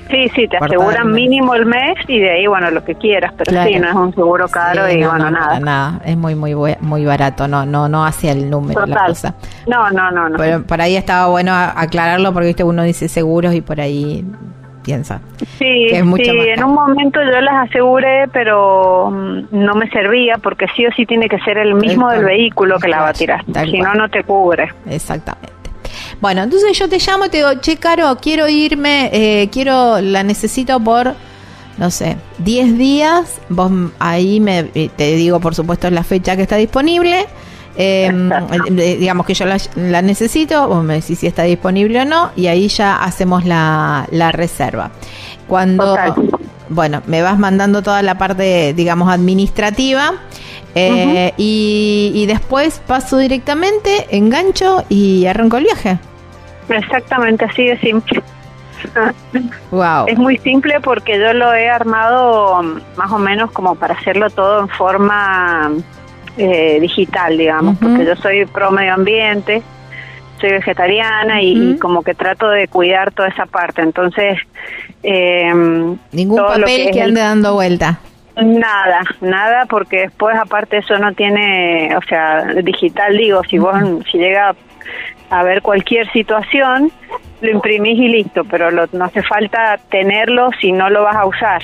Sí, sí, te aseguran mínimo el mes y de ahí, bueno, lo que quieras, pero Claro. sí, no es un seguro caro Sí, y no, bueno, no, nada. nada. Es muy, muy, muy barato, no, no, no hacia el número la Total. cosa. No, no, no, no. Pero por ahí estaba bueno aclararlo porque viste uno dice seguros y por ahí piensa. Sí, que es mucho sí, en un momento yo las aseguré, pero mm, no me servía porque sí o sí tiene que ser el mismo El- del vehículo que la va a tirar. Si no, no te cubre. Exactamente. Bueno, entonces yo te llamo y te digo, che, Caro, quiero irme, eh, quiero, la necesito por, no sé, 10 días. Vos ahí me, eh, te digo, por supuesto, la fecha que está disponible. Exacto. [laughs] eh, digamos que yo la, la necesito, vos me decís si está disponible o no, y ahí ya hacemos la, la reserva. Cuando, Total. Bueno, me vas mandando toda la parte, digamos, administrativa. eh, y, y después paso directamente, engancho y arranco el viaje. Exactamente así de simple. [laughs] Wow. Es muy simple porque yo lo he armado mm, más o menos como para hacerlo todo en forma eh, digital, digamos, porque yo soy pro medio ambiente, soy vegetariana y, como que trato de cuidar toda esa parte. Entonces, eh, Ningún lo papel que, el- ande dando vuelta. Nada, nada, porque después aparte eso no tiene, o sea, digital digo, si vos, si llega a ver cualquier situación, lo imprimís y listo, pero no hace falta tenerlo si no lo vas a usar.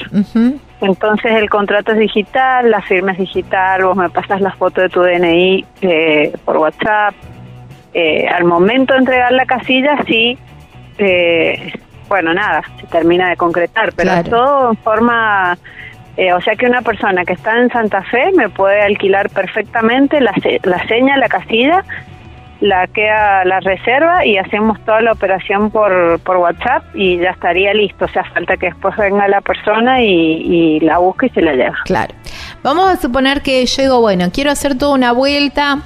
Entonces el contrato es digital, la firma es digital, vos me pasas la foto de tu DNI eh, por WhatsApp. Eh, al momento de entregar la casilla, sí, eh, bueno, nada, se termina de concretar, pero todo en forma, o sea que una persona que está en Santa Fe me puede alquilar perfectamente la, la seña, la casilla, la queda la reserva y hacemos toda la operación por, por WhatsApp y ya estaría listo. O sea, falta que después venga la persona y, la busque y se la lleva. Claro. Vamos a suponer que yo digo, bueno, quiero hacer toda una vuelta.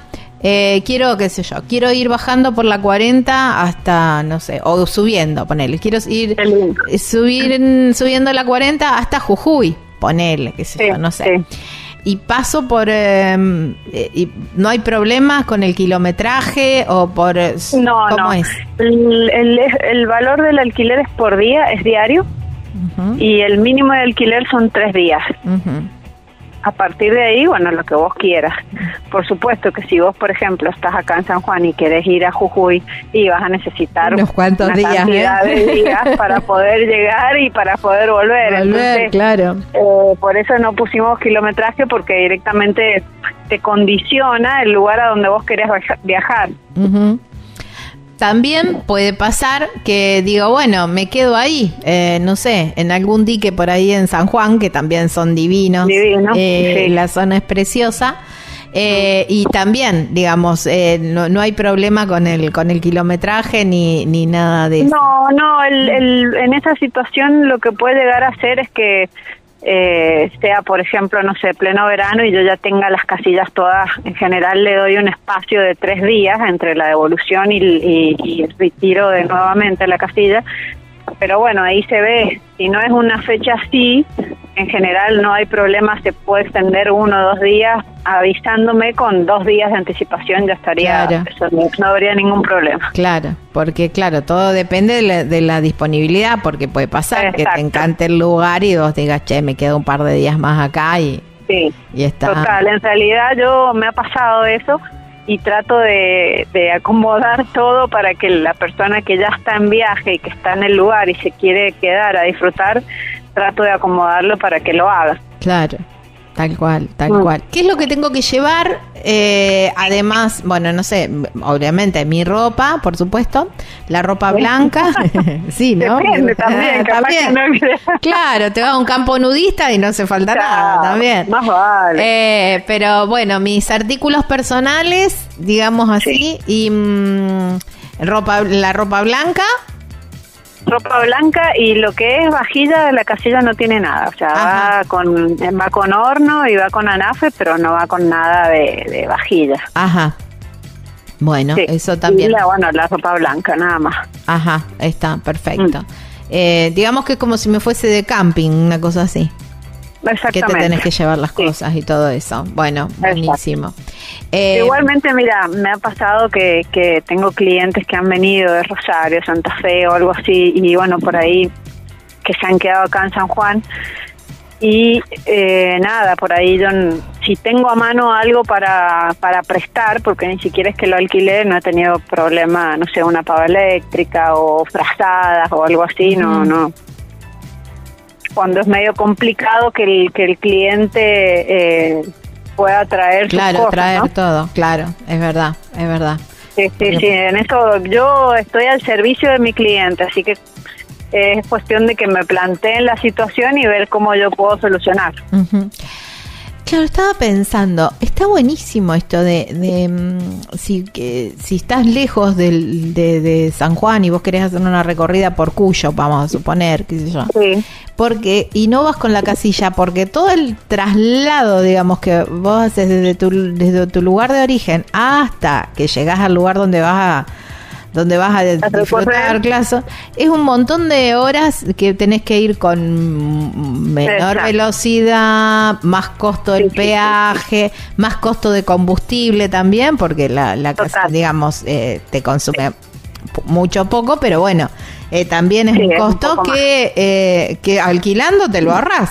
Eh, quiero, qué sé yo, quiero ir bajando por la 40 hasta, no sé, o subiendo, ponele. Quiero ir subir, subiendo la 40 hasta Jujuy, ponele, qué sé yo, no sé. y paso por em, eh, y no hay problemas con el kilometraje o por no ¿cómo es el, el, valor del alquiler es por día es diario. Y el mínimo de alquiler son tres días a partir de ahí, bueno, lo que vos quieras. Por supuesto que si vos, por ejemplo, estás acá en San Juan y querés ir a Jujuy y vas a necesitar unos cuantos una días, cantidad de días [laughs] para poder llegar y para poder volver. Volver, claro. Eh, por eso no pusimos kilometraje porque directamente te condiciona el lugar a donde vos querés viajar. También puede pasar que digo, bueno, me quedo ahí, eh, no sé, en algún dique por ahí en San Juan, que también son divinos. Eh, la zona es preciosa. Eh, y también, digamos, no, no, hay problema con el con el kilometraje ni, ni nada de eso. No, no, el, en esa situación lo que puede llegar a hacer es que eh, sea, por ejemplo, no sé, pleno verano y yo ya tenga las casillas todas, en general le doy un espacio de tres días entre la devolución y, y el retiro de nuevamente la casilla, pero bueno, ahí se ve, si no es una fecha así, en general no hay problema, se puede extender uno o dos días avisándome con dos días de anticipación, ya estaría, no, habría ningún problema. Claro, porque claro, todo depende de la, disponibilidad, porque puede pasar que te encante el lugar y vos digas, che, me quedo un par de días más acá y, sí, y está. Total, en realidad yo me ha pasado eso y trato de, de, acomodar todo para que la persona que ya está en viaje y que está en el lugar y se quiere quedar a disfrutar, trato de acomodarlo para que lo haga. Claro. Tal cual, tal mm. cual. ¿Qué es lo que tengo que llevar? Eh, además, bueno, no sé, obviamente mi ropa, por supuesto, la ropa blanca, [laughs] sí, ¿no? [laughs] también, también. claro, te vas a un campo nudista y no hace falta nada, también. Más vale. Eh, pero bueno, mis artículos personales, digamos así, y mm, ropa, la ropa blanca ropa blanca y lo que es vajilla de la casilla no tiene nada, o sea, va con va con horno y va con anafe, pero no va con nada de, vajilla. Ajá. Bueno, eso también. Y la, bueno, la ropa blanca, nada más. Ajá, está, perfecto. Mm. Eh, digamos que es como si me fuese de camping, una cosa así. Que te tenés que llevar las cosas y todo eso. Bueno, buenísimo. Eh, Igualmente, mira, me ha pasado que, que tengo clientes que han venido de Rosario, Santa Fe o algo así, y bueno, por ahí que se han quedado acá en San Juan. Y eh, nada, por ahí yo, si tengo a mano algo para, para prestar, porque ni siquiera es que lo alquilé, no he tenido problema, no sé, una pava eléctrica o frazadas o algo así, no, no, cuando es medio complicado que el, que el cliente eh, pueda traer claro, sus traer todo, claro, es verdad, es verdad. Sí, sí, sí, en eso yo estoy al servicio de mi cliente, así que es cuestión de que me planteen la situación y ver cómo yo puedo solucionar. Claro, estaba pensando, está buenísimo esto de, de mm, si, que, si estás lejos del, de, San Juan y vos querés hacer una recorrida por Cuyo, vamos a suponer, qué sé yo. Sí. Porque, y no vas con la casilla, porque todo el traslado, digamos, que vos haces desde tu, desde tu lugar de origen hasta que llegás al lugar donde vas a donde vas a, disfrutar clase, es un montón de horas que tenés que ir con menor velocidad, más costo del peaje, más costo de combustible también, porque la, la casa, digamos, eh, te consume mucho poco, pero bueno, eh, también es un costo que, eh, que alquilando te lo ahorras.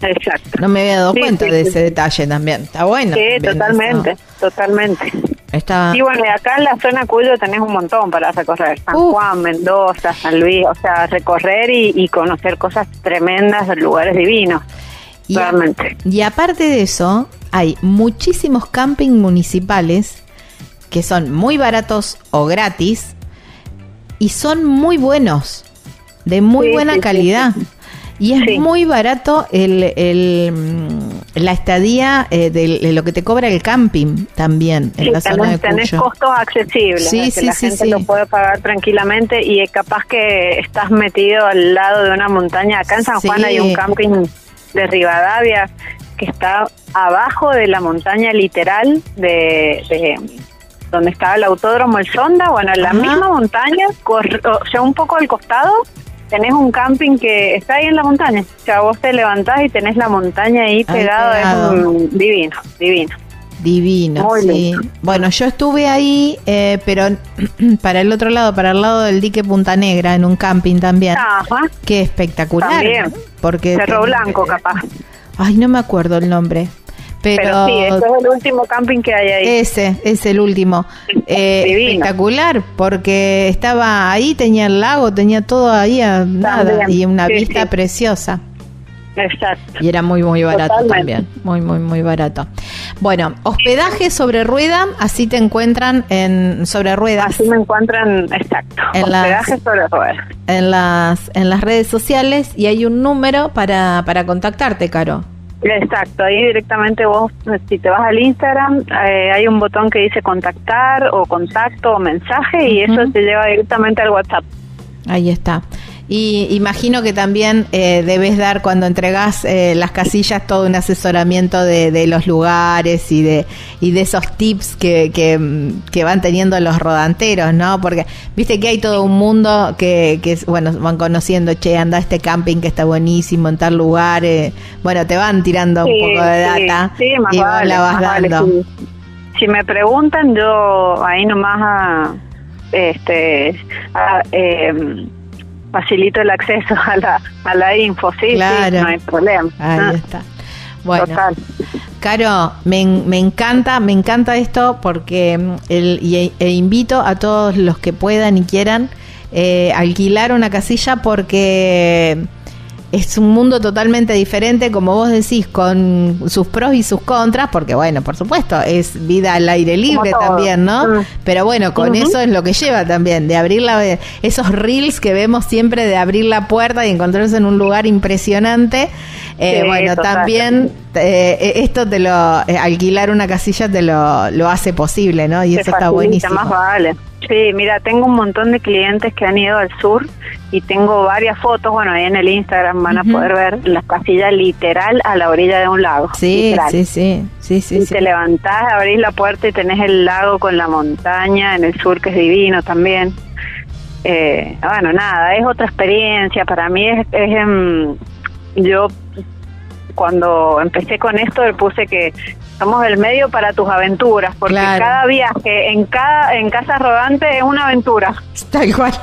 Exacto. No me había dado cuenta de ese detalle también. Está bueno. Sí, totalmente, totalmente. Está... Y bueno, y acá en la zona Cuyo tenés un montón para recorrer. San. Juan, Mendoza, San Luis, o sea, recorrer y, y conocer cosas tremendas, lugares divinos. Y, realmente. y aparte de eso, hay muchísimos camping municipales que son muy baratos o gratis y son muy buenos, de muy Sí, buena sí, sí, calidad. Y es Sí. muy barato el, el, mm, la estadía eh, de, de lo que te cobra el camping también en Sí, la zona de tenés, tenés Cuyo. costos accesibles, Sí, que sí, la sí, gente lo puede pagar tranquilamente y capaz que estás metido al lado de una montaña. Acá en San Juan hay un camping de Rivadavia que está abajo de la montaña literal de, de donde estaba el autódromo El Sonda. Bueno, en la Ajá. misma montaña, o sea, un poco al costado, tenés un camping que está ahí en la montaña. O sea, vos te levantás y tenés la montaña ahí pegado. Es un- divino, divino. Divino, Muy sí. lindo. Bueno, yo estuve ahí, eh, pero [clears throat] para el otro lado, para el lado del dique Punta Negra, en un camping también. Ajá. Qué espectacular. También. Porque Cerro Blanco, capaz. Ay, no me acuerdo el nombre. Pero, Pero, sí, este es el último camping que hay ahí. ese es el último. [laughs] Eh, espectacular, porque estaba ahí, tenía el lago, tenía todo ahí a nada También, y una sí, vista sí. preciosa. Exacto. Y era muy, muy barato Totalmente. también. Muy, muy, muy barato. Bueno, hospedaje sobre rueda, así te encuentran en sobre ruedas Así me encuentran, exacto. En las- Hospedaje sobre ruedas. en las en las redes sociales y hay un número para, para contactarte, Caro. Exacto, ahí directamente vos, si te vas al Instagram, eh, hay un botón que dice contactar o contacto o mensaje y eso te lleva directamente al WhatsApp. Ahí está. Y imagino que también eh, debes dar cuando entregas eh, las casillas todo un asesoramiento de, de los lugares y de y de esos tips que, que, mm, que van teniendo los rodanteros, ¿no? Porque viste que hay todo un mundo que, que bueno, van conociendo, che, anda a este camping que está buenísimo en tal lugar. eh, bueno, te van tirando un Sí, poco de sí, data sí, más y vos vale, la vas más dando. sí. Si me preguntan, yo ahí nomás a, este, a, eh, facilito el acceso a la, a la info, sí, sí, Claro. no hay problema. Ahí Ah, está. Bueno, Total. Caro, me, me encanta, me encanta esto porque mm, el, y, e invito a todos los que puedan y quieran eh, alquilar una casilla porque es un mundo totalmente diferente, como vos decís, con sus pros y sus contras, porque bueno, por supuesto, es vida al aire libre también, ¿no? Mm. Pero bueno, con eso es lo que lleva también, de abrir la, esos reels que vemos siempre de abrir la puerta y encontrarse en un lugar impresionante. Eh, Sí, bueno, total. también eh, esto te lo, eh, alquilar una casilla te lo, lo hace posible, ¿no? Y Se eso está buenísimo. Más vale. Sí, mira, tengo un montón de clientes que han ido al sur y tengo varias fotos, bueno, ahí en el Instagram van a poder ver las casillas literal a la orilla de un lago. Sí, literal. sí, sí, sí, sí, y sí. te levantás, abrís la puerta y tenés el lago con la montaña en el sur, que es divino también. Eh, bueno, nada, es otra experiencia. Para mí es, es em, yo cuando empecé con esto le puse que somos el medio para tus aventuras, porque Claro. cada viaje en cada en casa rodante es una aventura. [laughs] Tal cual. [laughs]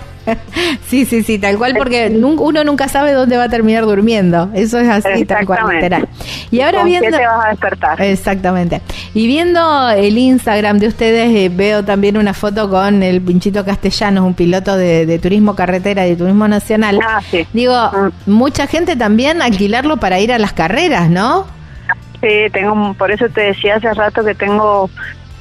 Sí, sí, sí, tal cual, porque uno nunca sabe dónde va a terminar durmiendo. Eso es así, tal cual, literal. Y ahora ¿Con viendo. qué te vas a despertar? Exactamente. Y viendo el Instagram de ustedes, eh, veo también una foto con el Pinchito Castellanos, un piloto de, de turismo carretera y de turismo nacional. Ah, sí. Digo, Mm. mucha gente también alquilarlo para ir a las carreras, ¿no? Sí, tengo, por eso te decía hace rato que tengo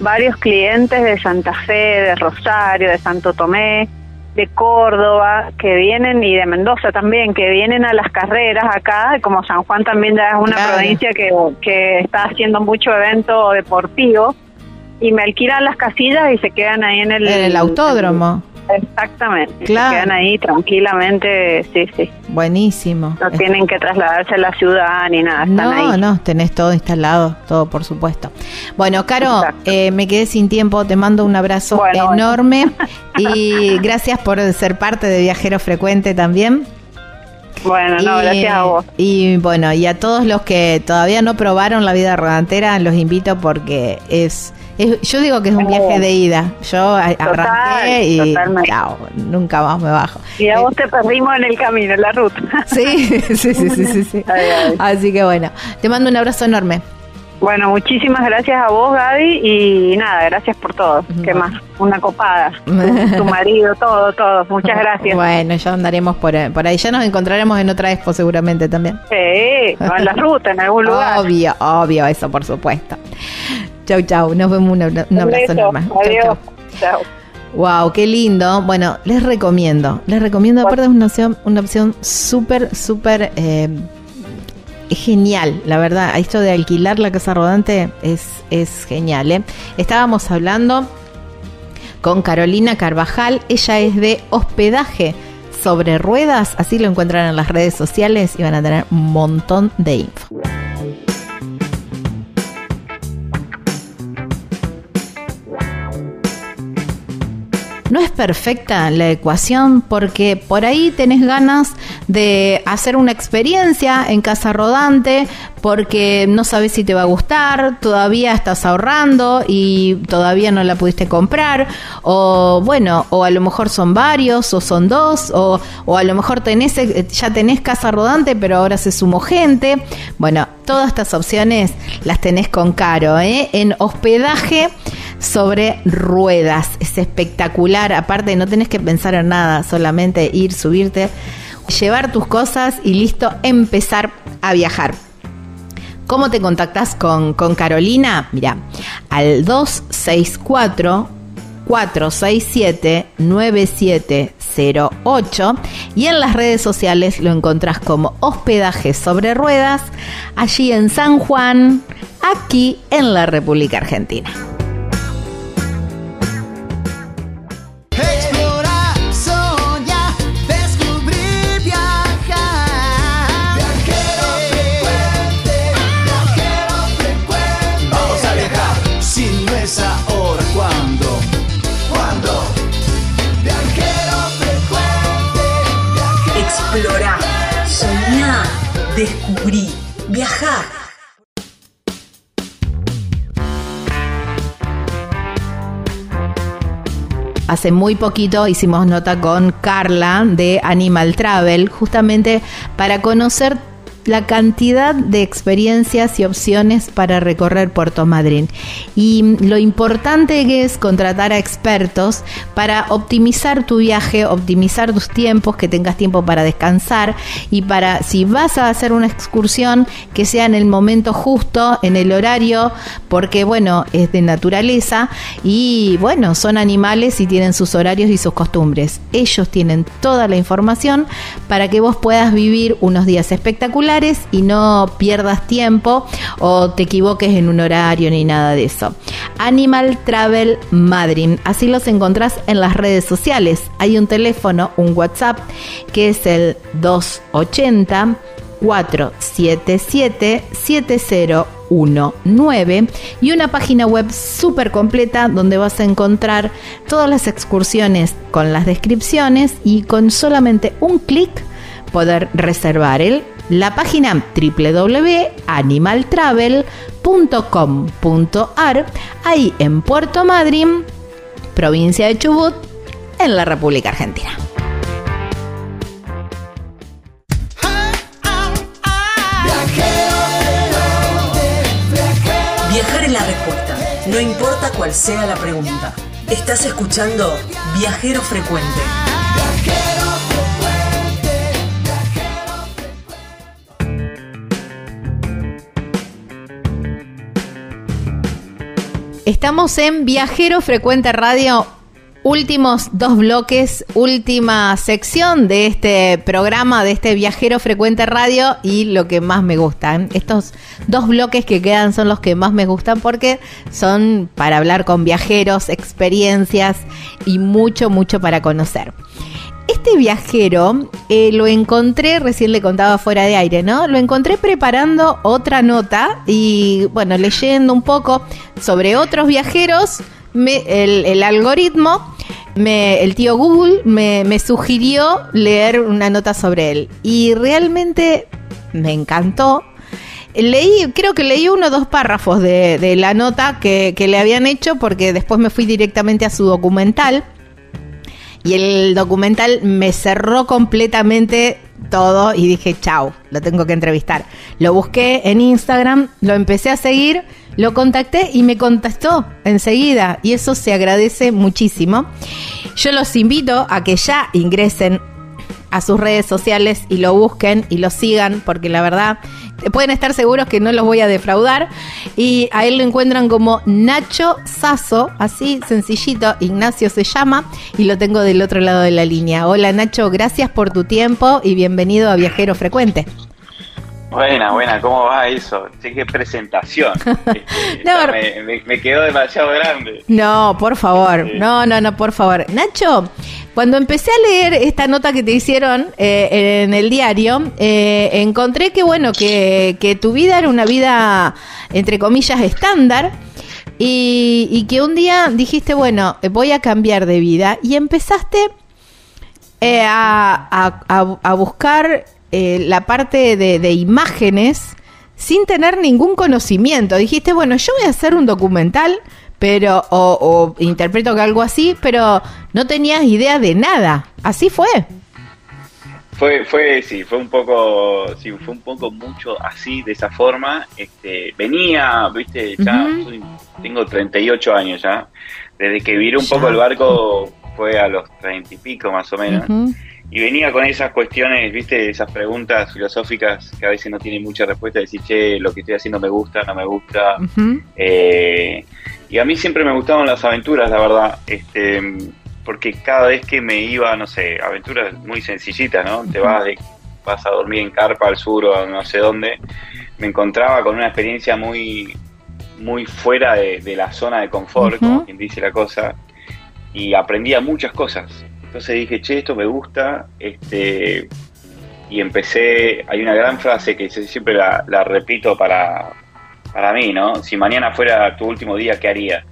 varios clientes de Santa Fe, de Rosario, de Santo Tomé, de Córdoba, que vienen, y de Mendoza también, que vienen a las carreras acá, como San Juan también ya es una Claro. provincia que, que está haciendo mucho evento deportivo, y me alquilan las casillas y se quedan ahí en el... En el autódromo. Exactamente, Claro. se quedan ahí tranquilamente, sí, sí. Buenísimo. No tienen que trasladarse a la ciudad ni nada, están No, ahí. no, tenés todo instalado, todo por supuesto. Bueno, Caro, eh, me quedé sin tiempo, te mando un abrazo Bueno, bueno. enorme [laughs] y gracias por ser parte de Viajero Frecuente también. Bueno, no, Y, gracias a vos. Y bueno, y a todos los que todavía no probaron la vida rodantera, los invito porque es, es- yo digo que es un Oh. viaje de ida. Yo arranqué y totalmente. chao, nunca más me bajo. Y a Eh, vos te perdimos en el camino, en la ruta. [laughs] Sí, sí, sí, sí, sí, sí. Ay, ay. Así que bueno, te mando un abrazo enorme. Bueno, muchísimas gracias a vos, Gaby, y nada, gracias por todo. ¿Qué más? Una copada. [laughs] tu marido, todo, todo. Muchas gracias. Bueno, ya andaremos por, por ahí. Ya nos encontraremos en otra expo seguramente también. Sí, en la [laughs] ruta, en algún lugar. Obvio, obvio, eso por supuesto. Chau, chau. Nos vemos. Un, un abrazo enorme. Adiós. Chau. Wow, qué lindo. Bueno, les recomiendo. Les recomiendo, aparte es una opción, una opción súper, súper eh, genial, la verdad. Esto de alquilar la casa rodante es, es genial. ¿eh? Estábamos hablando con Carolina Carvajal. Ella es de hospedaje sobre ruedas. Así lo encuentran en las redes sociales y van a tener un montón de info. No es perfecta la ecuación porque por ahí tenés ganas de hacer una experiencia en casa rodante porque no sabes si te va a gustar, todavía estás ahorrando y todavía no la pudiste comprar o bueno, o a lo mejor son varios o son dos o, o a lo mejor tenés, ya tenés casa rodante pero ahora se sumó gente. Bueno, todas estas opciones las tenés con Caro, ¿eh? en hospedaje sobre ruedas. Es espectacular. Aparte, no tenés que pensar en nada, solamente ir, subirte, llevar tus cosas y listo, empezar a viajar. ¿Cómo te contactas con, Carolina? Mira, al 264 467 9708 y en las redes sociales lo encontrás como hospedaje sobre ruedas allí en San Juan, aquí en la República Argentina. Descubrí. Viajar. Hace muy poquito hicimos nota con Carla de Animal Travel, justamente para conocer la cantidad de experiencias y opciones para recorrer Puerto Madryn. Y lo importante que es contratar a expertos para optimizar tu viaje, optimizar tus tiempos, que tengas tiempo para descansar y para, si vas a hacer una excursión, que sea en el momento justo, en el horario, porque bueno, es de naturaleza y bueno, son animales y tienen sus horarios y sus costumbres. Ellos tienen toda la información para que vos puedas vivir unos días espectaculares y no pierdas tiempo o te equivoques en un horario ni nada de eso. Animal Travel Madrid, así los encontrás en las redes sociales. Hay un teléfono, un WhatsApp que es el 280 477 7019 y una página web súper completa donde vas a encontrar todas las excursiones con las descripciones y con solamente un clic poder reservar el la página www.animaltravel.com.ar, ahí en Puerto Madryn, provincia de Chubut, en la República Argentina. Viajar es la respuesta, no importa cuál sea la pregunta. Estás escuchando Viajero Frecuente. Estamos en Viajero Frecuente Radio. Últimos dos bloques, última sección de este programa, de este Viajero Frecuente Radio y lo que más me gustan. Estos dos bloques que quedan son los que más me gustan porque son para hablar con viajeros, experiencias y mucho, mucho para conocer. Este viajero eh, lo encontré, recién le contaba fuera de aire, ¿no? Lo encontré preparando otra nota y, bueno, leyendo un poco sobre otros viajeros, el, algoritmo, el tío Google me, sugirió leer una nota sobre él. Y realmente me encantó. Leí, creo que leí uno o dos párrafos de, la nota que le habían hecho porque después me fui directamente a su documental y el documental me cerró completamente todo y dije, chau, lo tengo que entrevistar. Lo busqué en Instagram, lo empecé a seguir, lo contacté y me contestó enseguida y eso se agradece muchísimo. Yo los invito a que ya ingresen a sus redes sociales y lo busquen y lo sigan, porque la verdad pueden estar seguros que no los voy a defraudar. Y a él lo encuentran como Nacho Sasso, así sencillito, Ignacio se llama, y lo tengo del otro lado de la línea. Hola Nacho, gracias por tu tiempo y bienvenido a Viajero Frecuente. Buena, buena, ¿cómo va eso? Sí, qué presentación. [laughs] Este, no, me, me, quedó demasiado grande. No, por favor, no, no, no, por favor. Nacho, cuando empecé a leer esta nota que te hicieron eh, en el diario, eh, encontré que, bueno, que, tu vida era una vida, entre comillas, estándar. Y, que un día dijiste, bueno, voy a cambiar de vida. Y empezaste eh, a buscar eh, la parte de, imágenes sin tener ningún conocimiento. Dijiste, bueno, yo voy a hacer un documental, pero, o, interpreto que algo así, pero no tenías idea de nada. Así fue. Fue, fue, sí, fue un poco, sí, fue un poco mucho así, de esa forma. Este, venía, viste, ya tengo 38 años ya. Desde que viré un poco el barco fue a los 30 y pico más o menos y venía con esas cuestiones, viste, esas preguntas filosóficas que a veces no tienen mucha respuesta, decir, che, lo que estoy haciendo me gusta, no me gusta. Eh, y a mí siempre me gustaban las aventuras, la verdad, este, porque cada vez que me iba, no sé, aventuras muy sencillitas, ¿no? Te vas, de, vas a dormir en carpa al sur o no sé dónde, me encontraba con una experiencia muy, muy fuera de, la zona de confort, como quien dice la cosa, y aprendía muchas cosas entonces dije, che, esto me gusta, este, y empecé, hay una gran frase que siempre la, repito para, para mí, ¿no? Si mañana fuera tu último día, ¿qué haría?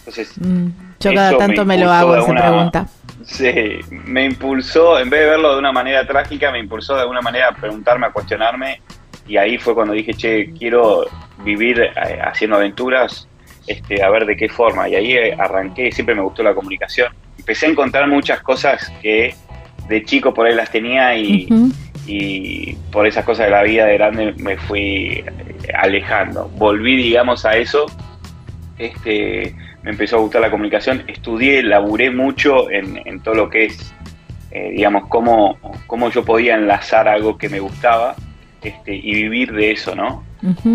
Entonces, mm, yo cada tanto me, lo hago esa pregunta. Sí, me impulsó, en vez de verlo de una manera trágica, me impulsó de alguna manera a preguntarme, a cuestionarme, y ahí fue cuando dije, che, quiero vivir eh, haciendo aventuras, este, a ver de qué forma, y ahí eh, arranqué, siempre me gustó la comunicación. Empecé a encontrar muchas cosas que de chico por ahí las tenía y, por esas cosas de la vida de grande me fui alejando. Volví, digamos, a eso. Este, me empezó a gustar la comunicación, estudié, laburé mucho en, todo lo que es, eh, digamos, cómo, cómo yo podía enlazar algo que me gustaba este, y vivir de eso, ¿no?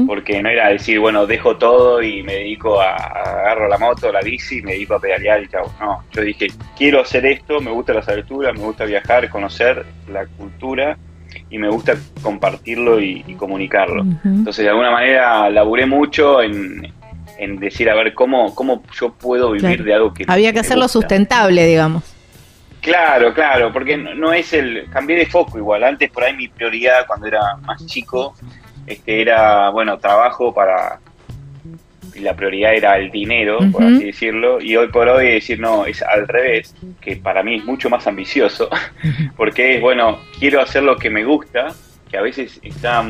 Porque no era decir, bueno, dejo todo y me dedico a, agarro la moto, la bici, y me dedico a pedalear y chao. No, yo dije, quiero hacer esto, me gusta las aventuras, me gusta viajar, conocer la cultura y me gusta compartirlo y, comunicarlo. Entonces, de alguna manera, laburé mucho en, decir, a ver, ¿cómo, cómo yo puedo vivir de algo que... Había que hacerlo sustentable, digamos. Claro, claro, porque no, es el... Cambié de foco igual. Antes por ahí mi prioridad cuando era más chico este era, bueno, trabajo para... Y la prioridad era el dinero, por así decirlo, y hoy por hoy decir, no, es al revés, que para mí es mucho más ambicioso, [laughs] porque es, bueno, quiero hacer lo que me gusta, que a veces está...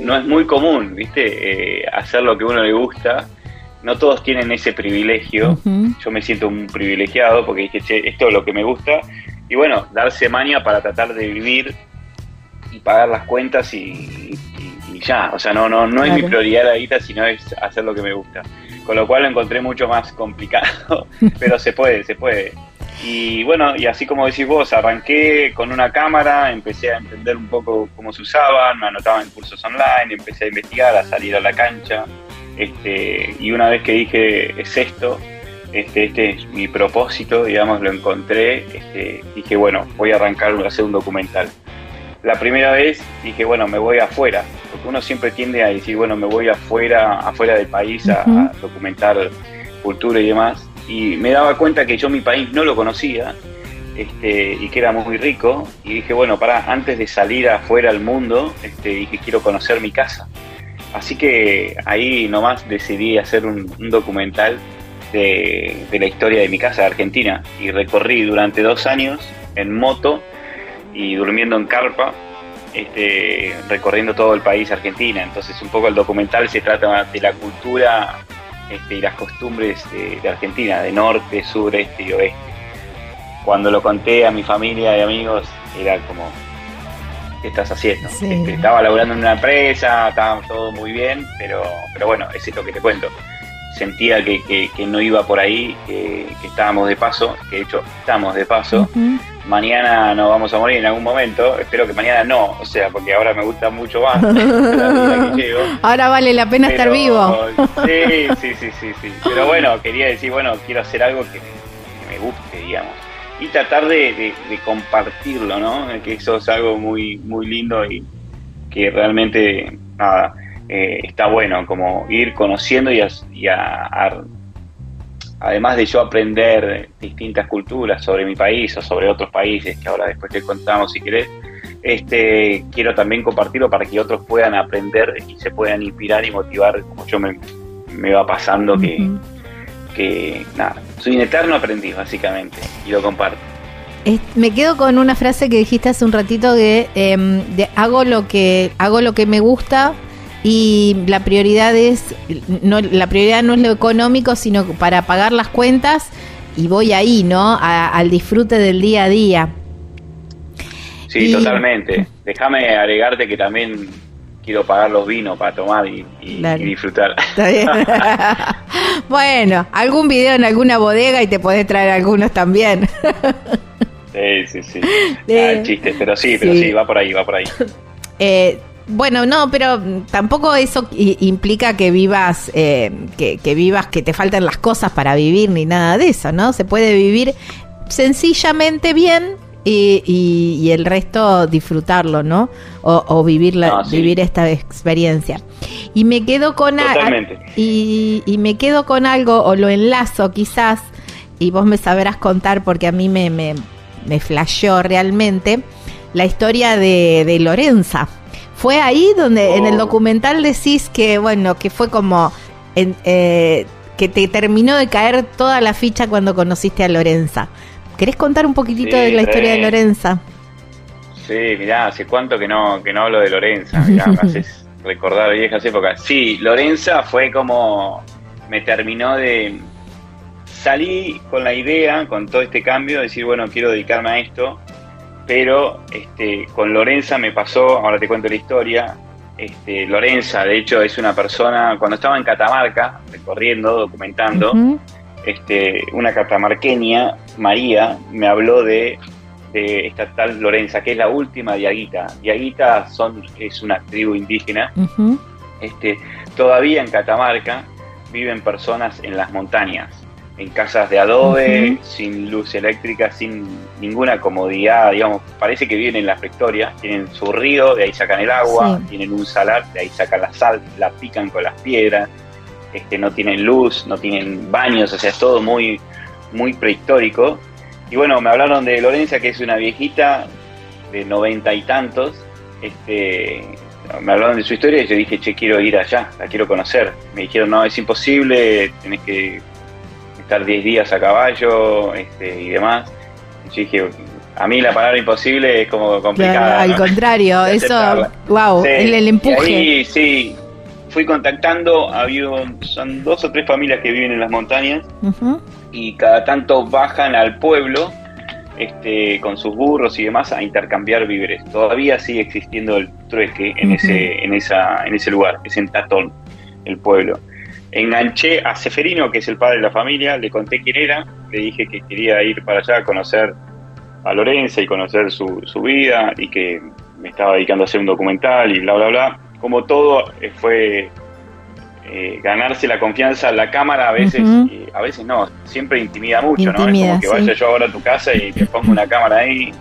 No es muy común, ¿viste? Eh, hacer lo que a uno le gusta, no todos tienen ese privilegio. Yo me siento un privilegiado porque dije, che, esto es lo que me gusta. Y bueno, darse maña para tratar de vivir y pagar las cuentas y, ya. O sea, no, no, no es mi prioridad la guita, sino es hacer lo que me gusta. Con lo cual lo encontré mucho más complicado, [laughs] pero se puede, se puede. Y bueno, y así como decís vos, arranqué con una cámara, empecé a entender un poco cómo se usaban, me anotaba en cursos online, empecé a investigar, a salir a la cancha este, y una vez que dije, es esto, este, este es mi propósito, digamos, lo encontré, este, dije, bueno, voy a arrancar a hacer un documental. La primera vez dije, bueno, me voy afuera, porque uno siempre tiende a decir, bueno, me voy afuera, afuera del país a, documentar cultura y demás. Y me daba cuenta que yo mi país no lo conocía este, y que era muy rico. Y dije, bueno, para antes de salir afuera al mundo, este, dije, quiero conocer mi casa. Así que ahí nomás decidí hacer un, documental de, la historia de mi casa de Argentina y recorrí durante dos años en moto y durmiendo en carpa, este, recorriendo todo el país Argentina. Entonces un poco el documental se trata de la cultura este, y las costumbres de, Argentina, de norte, sur, este y oeste. Cuando lo conté a mi familia y amigos era como ¿qué estás haciendo? Este, estaba laburando en una empresa, estaba todo muy bien, pero, pero bueno, es esto que te cuento. Sentía que, no iba por ahí, que, estábamos de paso, que de hecho estamos de paso. Mañana nos vamos a morir en algún momento, espero que mañana no, o sea, porque ahora me gusta mucho más [laughs] Ahora vale la pena estar vivo. Sí, sí, sí, sí, sí. Pero bueno, quería decir, bueno, quiero hacer algo que me guste, digamos y tratar de, compartirlo, ¿no? Que eso es algo muy, muy lindo y que realmente, nada, eh, está bueno, como ir conociendo y, además de yo aprender distintas culturas sobre mi país o sobre otros países, que ahora después te contamos si querés, este, quiero también compartirlo para que otros puedan aprender y se puedan inspirar y motivar, como yo me, va pasando que que nada, soy un eterno aprendiz básicamente y lo comparto. me quedo con una frase que dijiste hace un ratito que em, de, hago lo que hago lo que me gusta y la prioridad es no la prioridad no es lo económico sino para pagar las cuentas y voy ahí no al disfrute del día a día. Sí totalmente. Déjame agregarte que también quiero pagar los vinos para tomar y, disfrutar. [laughs] bueno, algún video en alguna bodega y te podés traer algunos también. sí, sí, sí. Ah, chiste, pero sí, pero sí. va por ahí, va por ahí. Eh, bueno, no, pero tampoco eso implica que vivas, eh, que, que, vivas, que te falten las cosas para vivir ni nada de eso, ¿no? Se puede vivir sencillamente bien y, el resto disfrutarlo, ¿no? O, vivir, la, vivir esta experiencia. Y me quedo con y, y, me quedo con algo, o lo enlazo quizás, y vos me sabrás contar porque a mí me, me, me flasheó realmente, la historia de, de Lorenza. Fue ahí donde en el oh. documental decís que, bueno, que fue como... Eh, que te terminó de caer toda la ficha cuando conociste a Lorenza. ¿Querés contar un poquitito de la historia de Lorenza? Sí, mirá, hace cuánto que no, que no hablo de Lorenza, [laughs] mirá, me haces recordar viejas épocas. Sí, Lorenza fue como, me terminó de, salí con la idea, con todo este cambio, de decir, bueno, quiero dedicarme a esto, pero este, con Lorenza me pasó, ahora te cuento la historia, este, Lorenza, de hecho, es una persona, cuando estaba en Catamarca, recorriendo, documentando, este, una catamarqueña, María, me habló de, esta tal Lorenza, que es la última Diaguita. Diaguita son, es una tribu indígena. este, todavía en Catamarca viven personas en las montañas, en casas de adobe, sin luz eléctrica, sin ninguna comodidad, digamos, parece que viven en la Victoria, tienen su río, de ahí sacan el agua, tienen un salar, de ahí sacan la sal, la pican con las piedras, este, no tienen luz, no tienen baños, o sea, es todo muy, muy prehistórico. Y bueno, me hablaron de Lorenza, que es una viejita de noventa y tantos. Este, me hablaron de su historia y yo dije, che, quiero ir allá, la quiero conocer. Me dijeron, no, es imposible, tenés que estar 10 días a caballo este, y demás. yo dije, a mí la palabra imposible es como complicada. al contrario, [laughs] eso, wow, el, el, empuje. Sí, sí, fui contactando, había son dos o tres familias que viven en las montañas y cada tanto bajan al pueblo este, con sus burros y demás a intercambiar víveres. Todavía sigue existiendo el trueque en, ese, en, esa, en ese lugar, es en Tatón, el pueblo. Enganché a Seferino, que es el padre de la familia, le conté quién era, le dije que quería ir para allá a conocer a Lorenza y conocer su, su vida y que me estaba dedicando a hacer un documental y bla, bla, bla como todo, eh, fue eh, ganarse la confianza la cámara a veces, a veces no, siempre intimida mucho, ¿no? Es como que vaya yo ahora a tu casa y te pongo una cámara ahí,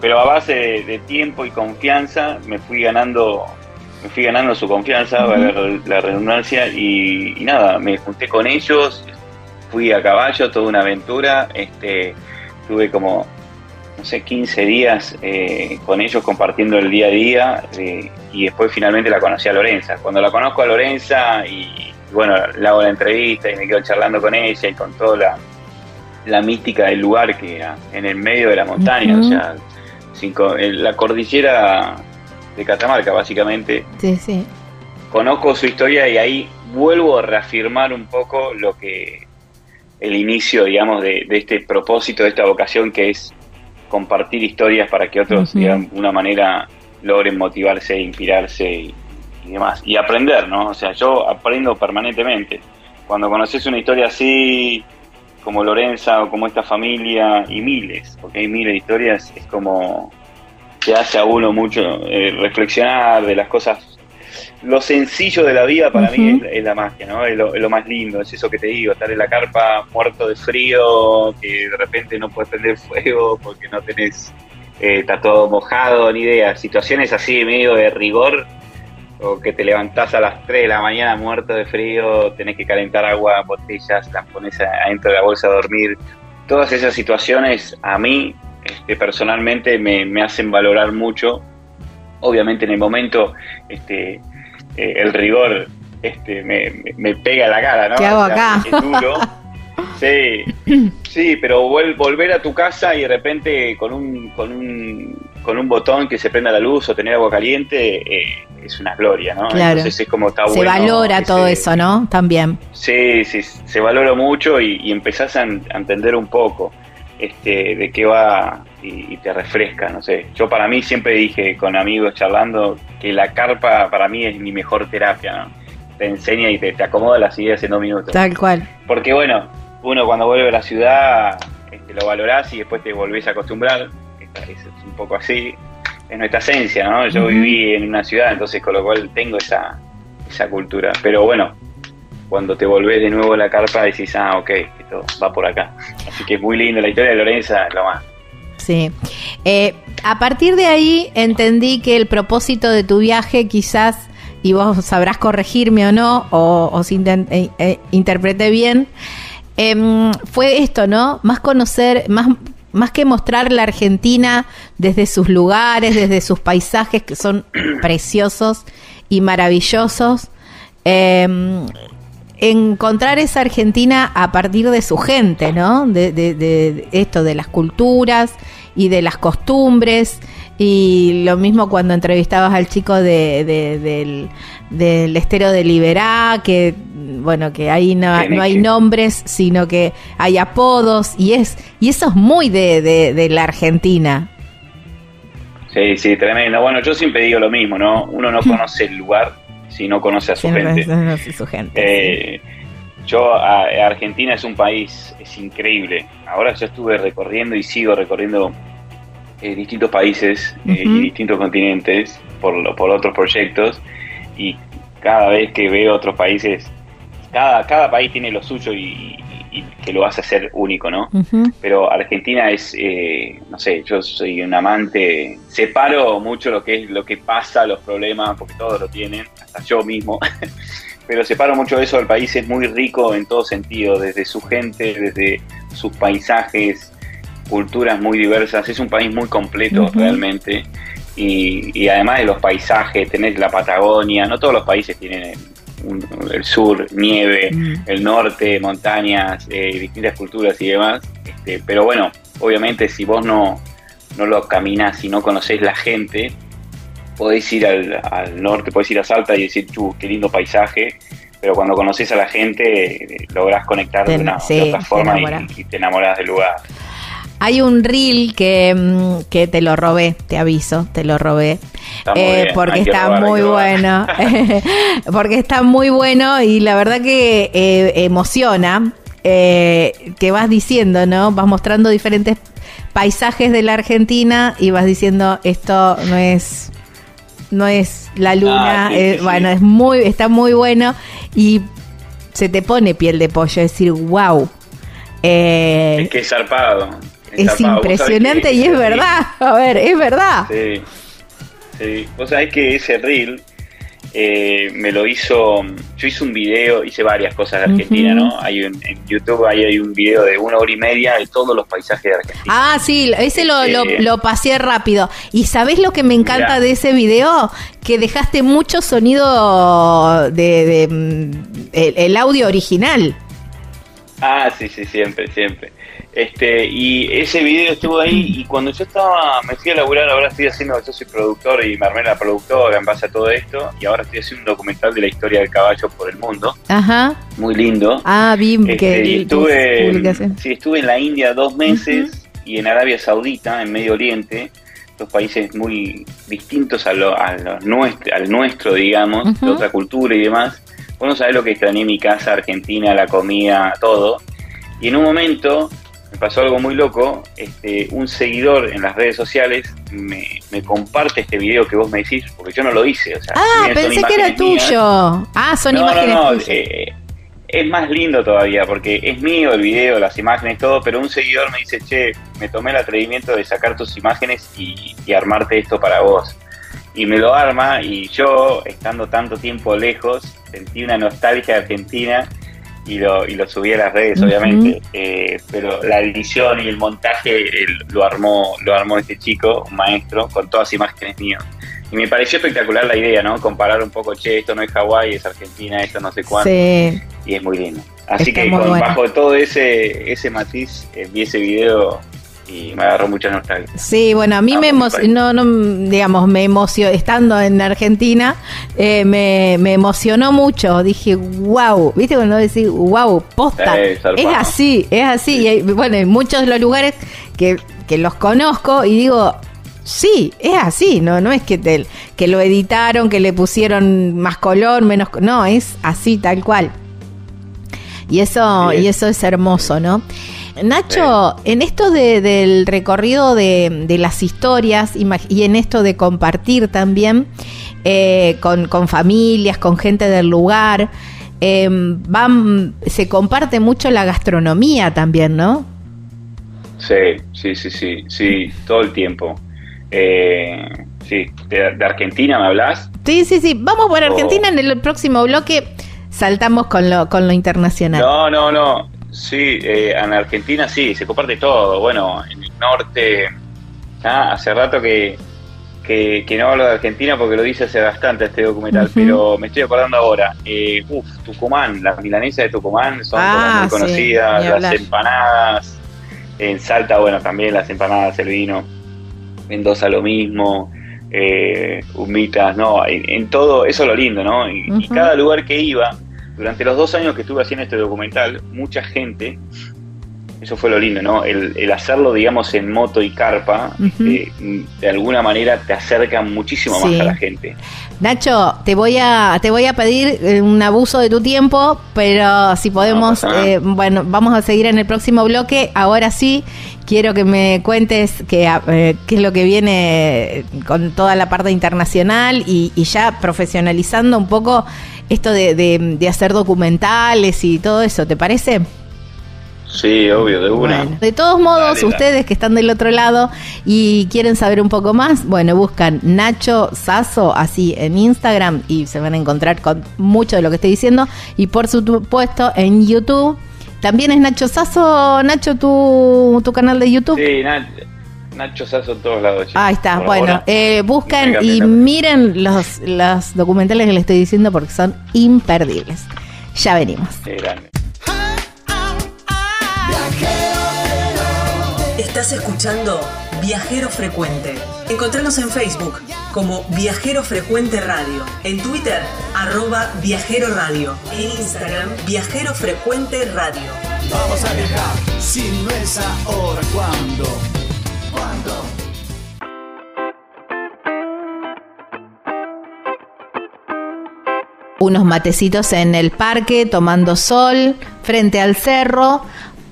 pero a base de, tiempo y confianza me fui ganando me fui ganando su confianza, la, redundancia, y, y, nada, me junté con ellos, fui a caballo, toda una aventura, este, tuve como no sé, 15 días eh, con ellos compartiendo el día a día eh, y después finalmente la conocí a Lorenza. Cuando la conozco a Lorenza y, bueno, le hago la entrevista y me quedo charlando con ella y con toda la, la mística del lugar que era en el medio de la montaña, o sea, cinco, la cordillera de Catamarca básicamente. Sí, sí. Conozco su historia y ahí vuelvo a reafirmar un poco lo que el inicio, digamos, de, de este propósito, de esta vocación que es compartir historias para que otros, de una manera logren motivarse, inspirarse y, y demás. Y aprender, ¿no? O sea, yo aprendo permanentemente. Cuando conoces una historia así, como Lorenza o como esta familia, y miles, porque hay miles de historias, es como que hace a uno mucho eh, reflexionar de las cosas. Lo sencillo de la vida para mí es, es la magia, ¿no? Es lo, es lo más lindo, es eso que te digo, estar en la carpa muerto de frío, que de repente no puedes prender fuego porque no tenés, eh, está todo mojado, ni idea. Situaciones así medio de rigor, o que te levantás a las 3 de la mañana muerto de frío, tenés que calentar agua, botellas, las pones adentro de la bolsa a dormir. Todas esas situaciones a mí este, personalmente me, me hacen valorar mucho. Obviamente en el momento este, eh, el rigor este, me, me- pega la cara, ¿no? ¿Qué hago O sea, acá? Es duro. [laughs] Sí, sí, pero volver a tu casa y de repente con un, con un, con un botón que se prenda la luz o tener agua caliente eh, es una gloria, ¿no? Claro. Entonces es como está Se bueno valora ese- todo eso, ¿no? También. Sí, sí, se valora mucho y, y empezás a entender un poco este, de qué va y, y te refresca, no sé. Yo para mí siempre dije con amigos charlando que la carpa para mí es mi mejor terapia, ¿no? Te enseña y te, te acomoda las ideas en dos minutos. Tal cual. Porque bueno, uno cuando vuelve a la ciudad este, lo valorás y después te volvés a acostumbrar. Es, es un poco así. Es nuestra esencia, ¿no? Yo viví en una ciudad, entonces con lo cual tengo esa, esa cultura. Pero bueno, cuando te volvés de nuevo a la carpa decís, ah, ok, esto va por acá. Así que es muy lindo. La historia de Lorenza lo más. Sí. Eh, a partir de ahí entendí que el propósito de tu viaje quizás, y vos sabrás corregirme o no, o, o si eh, eh, interpreté bien, em, fue esto, ¿no? Más conocer, más, más que mostrar la Argentina desde sus lugares, desde sus paisajes que son [clears throat] preciosos y maravillosos. em, encontrar esa Argentina a partir de su gente, ¿no? De, de- de esto, de las culturas y de las costumbres. Y lo mismo cuando entrevistabas al chico de, de- del, del estero de Liberá, que bueno, que ahí no, no hay nombres, sino que hay apodos, y es, y eso es muy de, de, de la Argentina. Sí, sí, tremendo. Bueno, yo siempre digo lo mismo, ¿no? Uno no [laughs] conoce el lugar si no conoce a su gente. su. Eh, yo, a- Argentina es un país, es increíble. Ahora yo estuve recorriendo y sigo recorriendo eh, distintos países eh, y distintos continentes por, por otros proyectos y cada vez que veo otros países, cada, cada país tiene lo suyo y, y- que lo hace hacer único, ¿no? Pero Argentina es, eh, no sé, yo soy un amante, separo mucho lo que es lo que pasa, los problemas, porque todos lo tienen, hasta yo mismo, [laughs] pero separo mucho eso, el país es muy rico en todo sentido, desde su gente, desde sus paisajes, culturas muy diversas, es un país muy completo realmente, y, y además de los paisajes, tenés la Patagonia, no todos los países tienen un- el sur, nieve, Mm. el norte, montañas, eh, distintas culturas y demás. Este, pero bueno, obviamente si vos no, no lo caminás y no conocés la gente, podés ir al, al norte, podés ir a Salta y decir, chu, qué lindo paisaje, pero cuando conoces a la gente eh, lográs conectar de, una, sí, de otra te forma y, y te enamorás del lugar. Hay un reel que, mm, que te lo robé, te aviso, te lo robé. Está muy Eh, bien, porque está robar, muy robar. bueno. [laughs] porque está muy bueno y la verdad que eh, emociona. eh, que vas diciendo, ¿no? Vas mostrando diferentes paisajes de la Argentina y vas diciendo esto no es no es la luna, Ah, sí, eh, sí, sí. bueno, es muy está muy bueno y se te pone piel de pollo, decir, wow. Eh, Es que es zarpado. Es impresionante y es verdad. A ver, es verdad. Sí, sí. Vos sabés que ese reel eh, me lo hizo. Yo hice un video, hice varias cosas de Argentina. ¿no? Hay un, en YouTube ahí hay un video de una hora y media de todos los paisajes de Argentina. Ah, sí, ese lo, lo, Eh, lo pasé rápido. ¿Y sabés lo que me encanta Mirá. de ese video? Que dejaste mucho sonido de, de, mm, el, el audio original. Ah, sí, sí, siempre, siempre. Este, y ese video estuvo ahí y cuando yo estaba, me fui a laburar, ahora estoy haciendo, yo soy productor y me armé la productora en base a todo esto y ahora estoy haciendo un documental de la historia del caballo por el mundo, Ajá. muy lindo. Ah, vi Este, que, estuve, sí, estuve en la India dos meses y en Arabia Saudita, en Medio Oriente, dos países muy distintos a lo, a lo nuestro, al nuestro, digamos, de otra cultura y demás. Vos no sabés lo que extrañé mi casa, Argentina, la comida, todo. Y en un momento me pasó algo muy loco. Este, un seguidor en las redes sociales me, me comparte este video que vos me decís, porque yo no lo hice. O sea, ah, pensé que era tuyo. Ah, son imágenes no, no, eh, es más lindo todavía porque es mío el video, las imágenes, todo, pero un seguidor me dice, che, me tomé el atrevimiento de sacar tus imágenes y, armarte esto para vos. Y me lo arma y yo, estando tanto tiempo lejos, sentí una nostalgia argentina y lo, y lo subí a las redes, obviamente. Eh, pero la edición y el montaje lo armó lo armó este chico, un maestro, con todas imágenes mías. Y me pareció espectacular la idea, ¿no? Comparar un poco, che, esto no es Hawái, es Argentina, esto no sé cuánto. Sí. Y es muy lindo. Así que con, bajo todo ese, ese matiz, eh, vi ese video y me agarró mucha nostalgia. Sí, bueno, a mí me emocionó, no, digamos, me emocionó, estando en Argentina, eh, me, me, emocionó mucho. Dije, wow, ¿viste cuando decís, wow, posta? es así, es así. Y bueno, en muchos de los lugares que, que los conozco y digo, Sí, es así, no, no es que, te, que lo editaron, que le pusieron más color, menos, no, es así tal cual. Y eso, y eso es hermoso, ¿no? Nacho, en esto del recorrido de, las historias y en esto de compartir también eh, con, familias, con gente del lugar, eh, van, se comparte mucho la gastronomía también, ¿no? Sí, sí, sí, sí, sí, todo el tiempo. Eh, sí, de, Argentina me hablas. Sí, sí, sí. Vamos por Argentina en el próximo bloque. Saltamos con lo, con lo internacional. No, no, no. Sí, eh, en Argentina sí, se comparte todo. Bueno, en el norte, ah, hace rato que, que, no hablo de Argentina porque lo dice hace bastante este documental, pero me estoy acordando ahora. Eh, uf, Tucumán, las milanesas de Tucumán son ah, muy conocidas, las empanadas. En Salta, bueno, también las empanadas, el vino. Mendoza lo mismo, eh, Humitas, no, en, todo, eso es lo lindo, ¿no? y, cada lugar que iba, durante los dos años que estuve haciendo este documental, mucha gente eso fue lo lindo, ¿no? El, hacerlo, digamos, en moto y carpa, eh, de alguna manera te acerca muchísimo más a la gente. Nacho, te voy a te voy a pedir eh, un abuso de tu tiempo, pero si podemos, eh, bueno, vamos a seguir en el próximo bloque. Ahora sí, quiero que me cuentes qué, qué es lo que viene con toda la parte internacional y, ya profesionalizando un poco esto de, de hacer documentales y todo eso, ¿te parece? Sí, obvio, de una. de todos modos, ustedes que están del otro lado y quieren saber un poco más, bueno, buscan Nacho Sasso así en Instagram y se van a encontrar con mucho de lo que estoy diciendo. Y por supuesto en YouTube. También es Nacho Sasso, Nacho, tu, tu canal de YouTube. Sí, Nacho. Sasso en todos lados. Ahí está, bueno, eh, buscan y miren los, los documentales que les estoy diciendo porque son imperdibles. Ya venimos. grande. Estás escuchando Viajero Frecuente. Encontranos en Facebook como Viajero Frecuente Radio, en Twitter arroba Viajero Radio, en Instagram Viajero Frecuente Radio. Vamos a viajar, si no es ahora, ¿cuándo? Unos matecitos en el parque, tomando sol, frente al cerro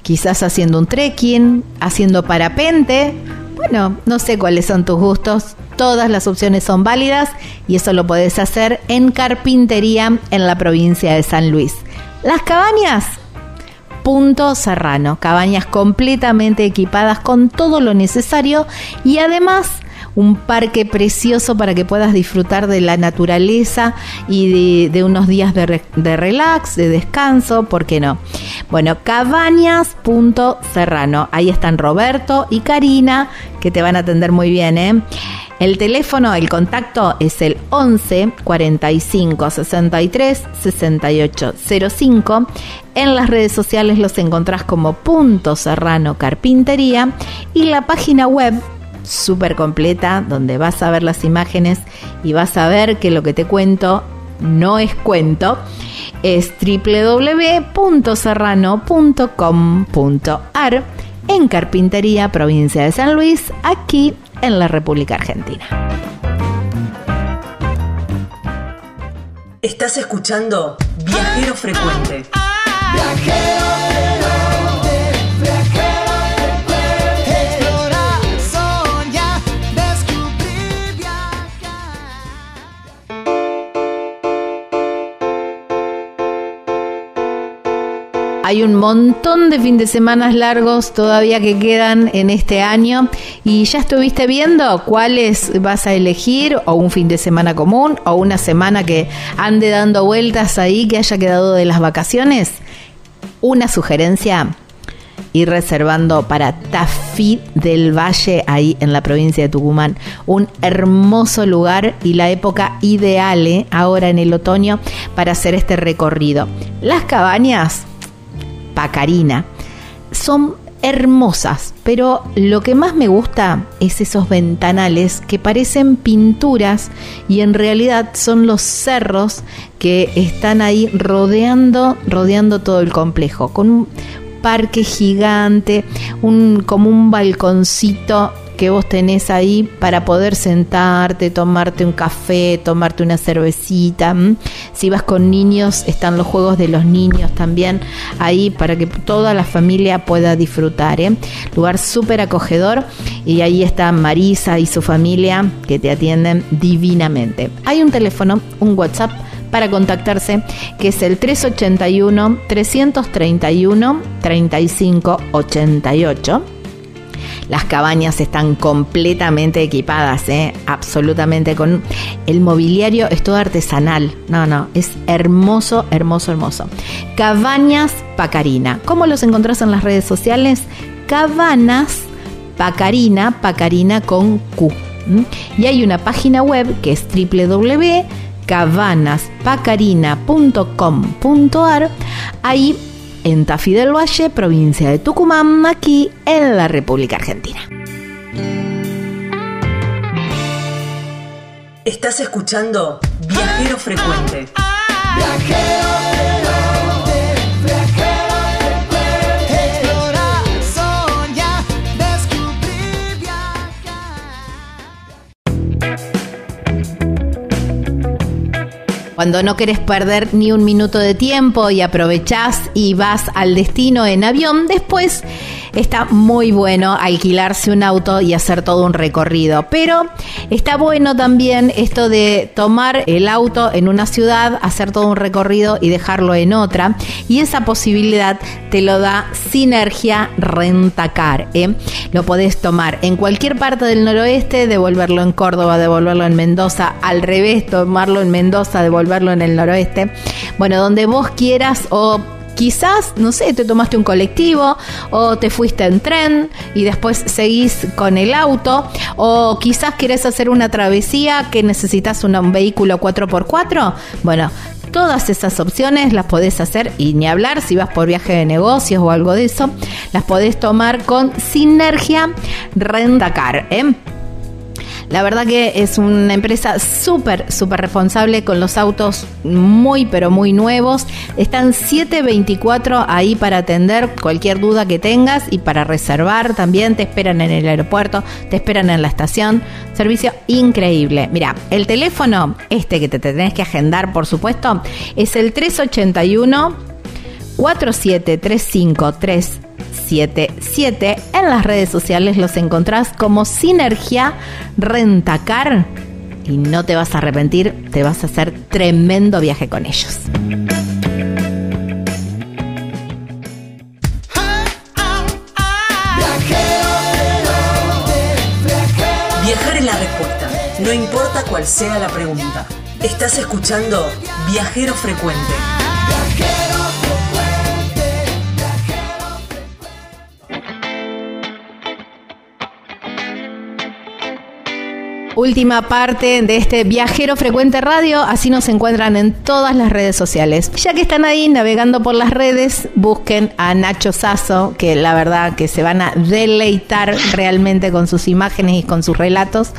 quizás haciendo un trekking, haciendo parapente. Bueno, no sé cuáles son tus gustos. Todas las opciones son válidas y eso lo puedes hacer en carpintería en la provincia de San Luis. Las cabañas, Punto Serrano, cabañas completamente equipadas con todo lo necesario y además un parque precioso para que puedas disfrutar de la naturaleza y de, unos días de, relax, de descanso, ¿por qué no? Bueno, cabañas.serrano, ahí están Roberto y Karina, que te van a atender muy bien, ¿eh? El teléfono, el contacto es el 11 45 63 68 05. En las redes sociales los encontrás como Punto Serrano Carpintería y la página web súper completa donde vas a ver las imágenes y vas a ver que lo que te cuento no es cuento. Es www.serrano.com.ar en Carpintería, provincia de San Luis, aquí en la República Argentina. Estás escuchando Viajero Frecuente. Hay un montón de fin de semana largos todavía que quedan en este año y ya estuviste viendo cuáles vas a elegir o un fin de semana común o una semana que ande dando vueltas ahí que haya quedado de las vacaciones. Una sugerencia, ir reservando para Tafí del Valle, ahí en la provincia de Tucumán. Un hermoso lugar y la época ideal, ¿eh? ahora en el otoño, para hacer este recorrido. Las cabañas Pacarina. Son hermosas, pero lo que más me gusta es esos ventanales que parecen pinturas y en realidad son los cerros que están ahí rodeando, rodeando todo el complejo, con un parque gigante, un, como un balconcito que vos tenés ahí para poder sentarte, tomarte un café, tomarte una cervecita. Si vas con niños, están los juegos de los niños también ahí para que toda la familia pueda disfrutar. ¿eh? Lugar súper acogedor y ahí está Marisa y su familia que te atienden divinamente. Hay un teléfono, un WhatsApp para contactarse, que es el 381 331 3588 las cabañas están completamente equipadas, ¿eh? absolutamente con el mobiliario, es todo artesanal. No, no, es hermoso, hermoso, hermoso. Cabañas Pacarina. ¿Cómo los encontrás en las redes sociales? Cabanas Pacarina, Pacarina con Q. Y hay una página web que es www.cabanaspacarina.com.ar. Ahí en Tafí del Valle, provincia de Tucumán, aquí en la República Argentina. Estás escuchando Viajero Frecuente. Cuando no querés perder ni un minuto de tiempo y aprovechás y vas al destino en avión, después está muy bueno alquilarse un auto y hacer todo un recorrido. Pero está bueno también esto de tomar el auto en una ciudad, hacer todo un recorrido y dejarlo en otra. Y esa posibilidad te lo da Sinergia Rentacar. ¿eh? Lo podés tomar en cualquier parte del noroeste, devolverlo en Córdoba, devolverlo en Mendoza, al revés, tomarlo en Mendoza, devolverlo en el noroeste. Bueno, donde vos quieras o quizás, no sé, te tomaste un colectivo o te fuiste en tren y después seguís con el auto o quizás quieres hacer una travesía que necesitas un vehículo 4x4. Bueno, todas esas opciones las podés hacer y ni hablar si vas por viaje de negocios o algo de eso, las podés tomar con Sinergia Rendacar. ¿eh? La verdad que es una empresa súper, súper responsable con los autos muy, pero muy nuevos. Están 724 ahí para atender cualquier duda que tengas y para reservar también. Te esperan en el aeropuerto, te esperan en la estación. Servicio increíble. Mira, el teléfono, este que te tenés que agendar, por supuesto, es el 381 47353 77. En las redes sociales los encontrás como Sinergia Rentacar y no te vas a arrepentir, te vas a hacer tremendo viaje con ellos. Viajar es la respuesta, no importa cuál sea la pregunta. Estás escuchando Viajero Frecuente. Última parte de este Viajero Frecuente Radio. Así nos encuentran en todas las redes sociales. Ya que están ahí navegando por las redes, busquen a Nacho Sasso, que la verdad que se van a deleitar realmente con sus imágenes y con sus relatos,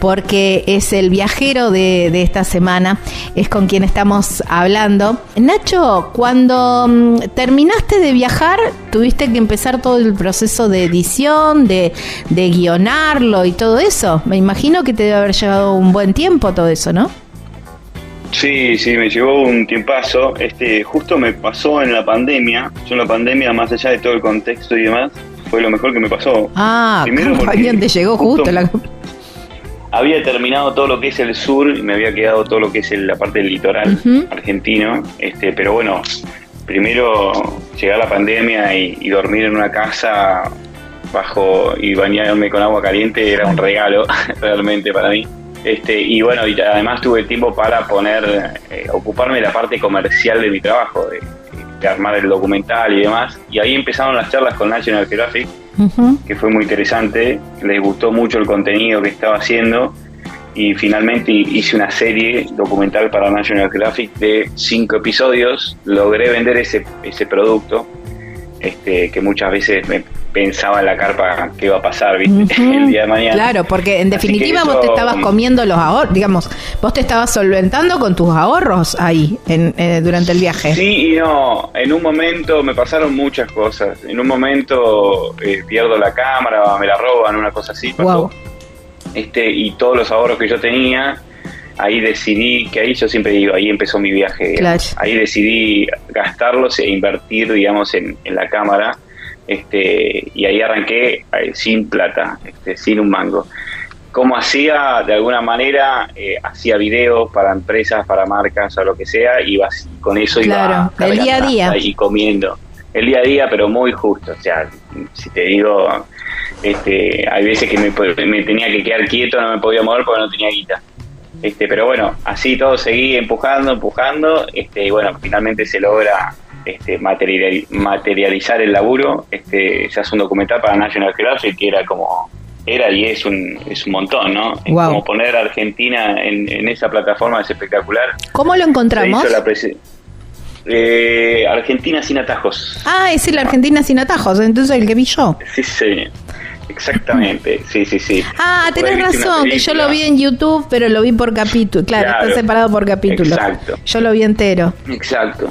porque es el viajero de, esta semana, es con quien estamos hablando. Nacho, cuando mm, terminaste de viajar, tuviste que empezar todo el proceso de edición, de guionarlo y todo eso. Me imagino que te debe haber llevado un buen tiempo todo eso, ¿no? Sí, sí, me llevó un tiempazo. Este, justo me pasó en la pandemia. Yo en la pandemia, más allá de todo el contexto y demás, fue lo mejor que me pasó. Ah, Primero ¿cómo porque te llegó justo, justo la... Había terminado todo lo que es el sur y me había quedado todo lo que es el- la parte del litoral argentino. Este, pero bueno, primero llegar la pandemia y, y dormir en una casa bajo y bañarme con agua caliente era un regalo [laughs] realmente para mí. Este, y bueno, y además tuve tiempo para poner, eh, ocuparme de la parte comercial de mi trabajo, de, de armar el documental y demás. Y ahí empezaron las charlas con National Geographic, Ujú. que fue muy interesante, les gustó mucho el contenido que estaba haciendo y finalmente hice una serie documental para National Geographic de cinco episodios, logré vender ese, ese producto este, que muchas veces me pensaba en la carpa que iba a pasar [laughs] el día de mañana. Claro, porque en definitiva vos te estabas comiendo los ahorros, digamos, vos te estabas solventando con tus ahorros ahí en, eh, durante el viaje. Sí y no. En un momento me pasaron muchas cosas. En un momento eh, pierdo la cámara, me la roban, una cosa así. pasó. Wow. Este, y todos los ahorros que yo tenía, ahí decidí, que ahí yo siempre digo, ahí empezó mi viaje. Claro. Ahí decidí gastarlos e invertir, digamos, en, en la cámara. Este, y ahí arranqué eh, sin plata, este, sin un mango. Como hacía, de alguna manera, eh, hacía videos para empresas, para marcas o lo que sea, y con eso Claro, iba el día a día. y comiendo. El día a día, pero muy justo. O sea, si te digo, este, hay veces que me, me tenía que quedar quieto, no me podía mover porque no tenía guita. Este, pero bueno, así todo seguí empujando, empujando, este, y bueno, finalmente se logra este, material- materializar el laburo. Este, se hace un documental para National Geographic que era como, era y es un, es un montón, ¿no? Como poner a Argentina en, en esa plataforma es espectacular. ¿Cómo lo encontramos? eh, Argentina sin atajos. Ah, es el Argentina sin atajos, entonces el que vi yo. Sí, sí. Exactamente, sí, sí, sí. Ah, tenés razón, que yo lo vi en YouTube, pero lo vi por capítulo. Claro, Claro. está separado por capítulo. Exacto. Yo lo vi entero. Exacto.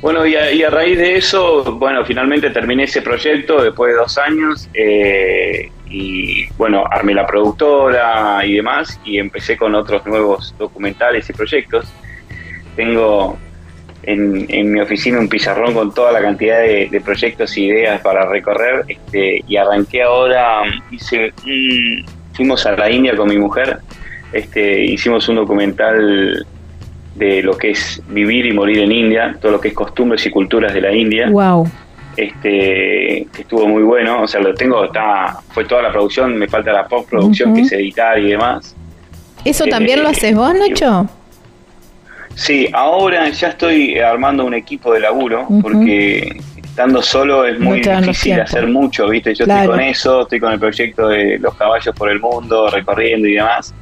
Bueno, y a, y a raíz de eso, bueno, finalmente terminé ese proyecto después de dos años eh, y, bueno, armé la productora y demás y empecé con otros nuevos documentales y proyectos. Tengo en, en mi oficina un pizarrón con toda la cantidad de, proyectos e ideas para recorrer este, y arranqué ahora, hice un- fuimos a la India con mi mujer, este, hicimos un documental de lo que es vivir y morir en India, todo lo que es costumbres y culturas de la India, Wow. este que estuvo muy bueno, o sea, lo tengo, está, fue toda la producción, me falta la postproducción Ujú. que es editar y demás. ¿Eso Eh, también lo haces vos, Nacho? Sí, ahora ya estoy armando un equipo de laburo porque estando solo es muy difícil hacer mucho, ¿viste? Yo Claro. estoy con eso, estoy con el proyecto de los caballos por el mundo, recorriendo y demás.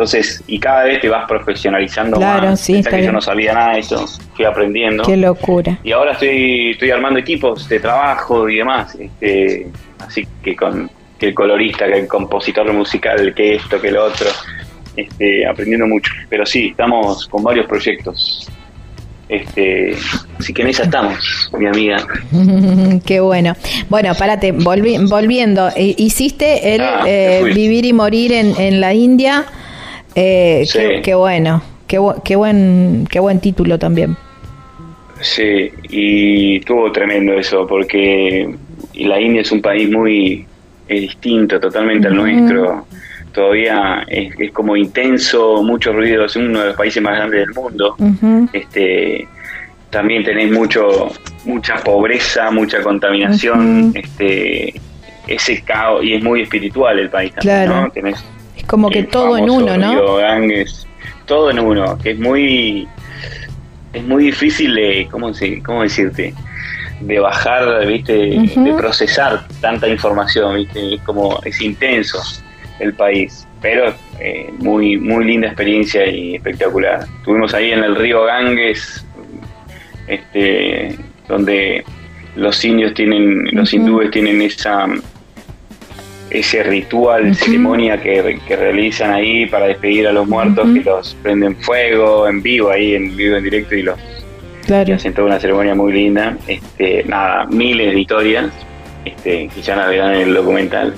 Entonces, y cada vez te vas profesionalizando Claro, más. sí, Pensá que yo no sabía nada de eso, fui aprendiendo. Qué locura. Y ahora estoy, estoy armando equipos de trabajo y demás. Este, así que con que el colorista, que el compositor musical, que esto, que lo otro. Este, aprendiendo mucho. Pero sí, estamos con varios proyectos. Este, así que en esa estamos, mi amiga. [laughs] Qué bueno. Bueno, párate, volvi- volviendo. eh, Hiciste el Ah, eh, vivir y morir en, en la India. Eh, Sí. qué, qué bueno. Qué, bu- qué buen qué buen título también. Sí, y estuvo tremendo eso, porque la India es un país muy es distinto totalmente al nuestro. Todavía es, es como intenso, mucho ruido, es uno de los países más grandes del mundo. Este también tenés mucho mucha pobreza mucha contaminación Ujú. este ese caos y es muy espiritual el país también Claro. ¿no? tenés como que todo en uno, ¿no? río Ganges, todo en uno que es muy es muy difícil de cómo cómo decirte de bajar viste de procesar tanta información viste es como es intenso el país. Pero eh, muy, muy linda experiencia y espectacular. Estuvimos ahí en el río Ganges, este, donde los indios tienen, los hindúes tienen esa ese ritual, ceremonia que, realizan ahí para despedir a los muertos, que los prenden fuego en vivo ahí, en vivo en directo y los hacen toda una ceremonia muy linda. Este, nada, miles de historias este, que ya navegan en el documental.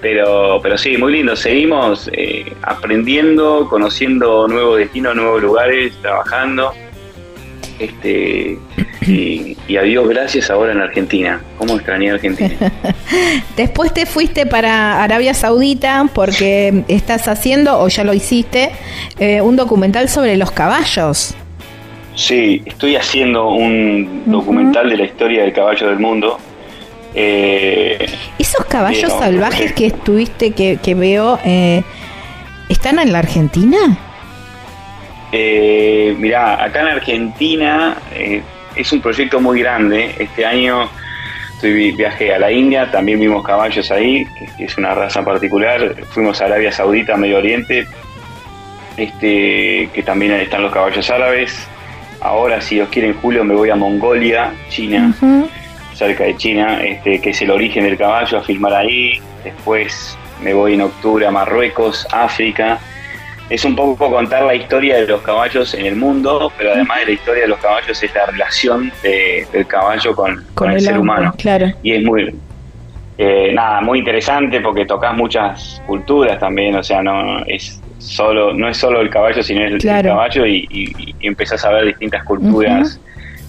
Pero, pero sí, muy lindo. Seguimos eh, aprendiendo, conociendo nuevos destinos, nuevos lugares, trabajando. Este, y, y, a Dios gracias ahora en Argentina. ¿Cómo extrañé Argentina? [laughs] Después te fuiste para Arabia Saudita porque estás haciendo, o ya lo hiciste, eh, un documental sobre los caballos. Sí, estoy haciendo un documental de la historia del caballo del mundo. Eh, Esos caballos salvajes que estuviste, que, que veo, eh, ¿están en la Argentina? Eh, mirá, acá en Argentina eh, es un proyecto muy grande. Este año estoy, viajé a la India, también vimos caballos ahí, que es una raza particular. Fuimos a Arabia Saudita, Medio Oriente, este, que también están los caballos árabes. Ahora, si Dios quiere, en julio me voy a Mongolia, China, cerca de China, este, que es el origen del caballo, a filmar ahí. Después me voy en octubre a Marruecos, África es un poco contar la historia de los caballos en el mundo, pero además de la historia de los caballos es la relación del caballo con, el, ser humano. Claro. Y es muy, eh, nada, muy interesante porque tocas muchas culturas también, o sea, no es solo no es solo el caballo, sino el, caballo y, y, empezás a ver distintas culturas.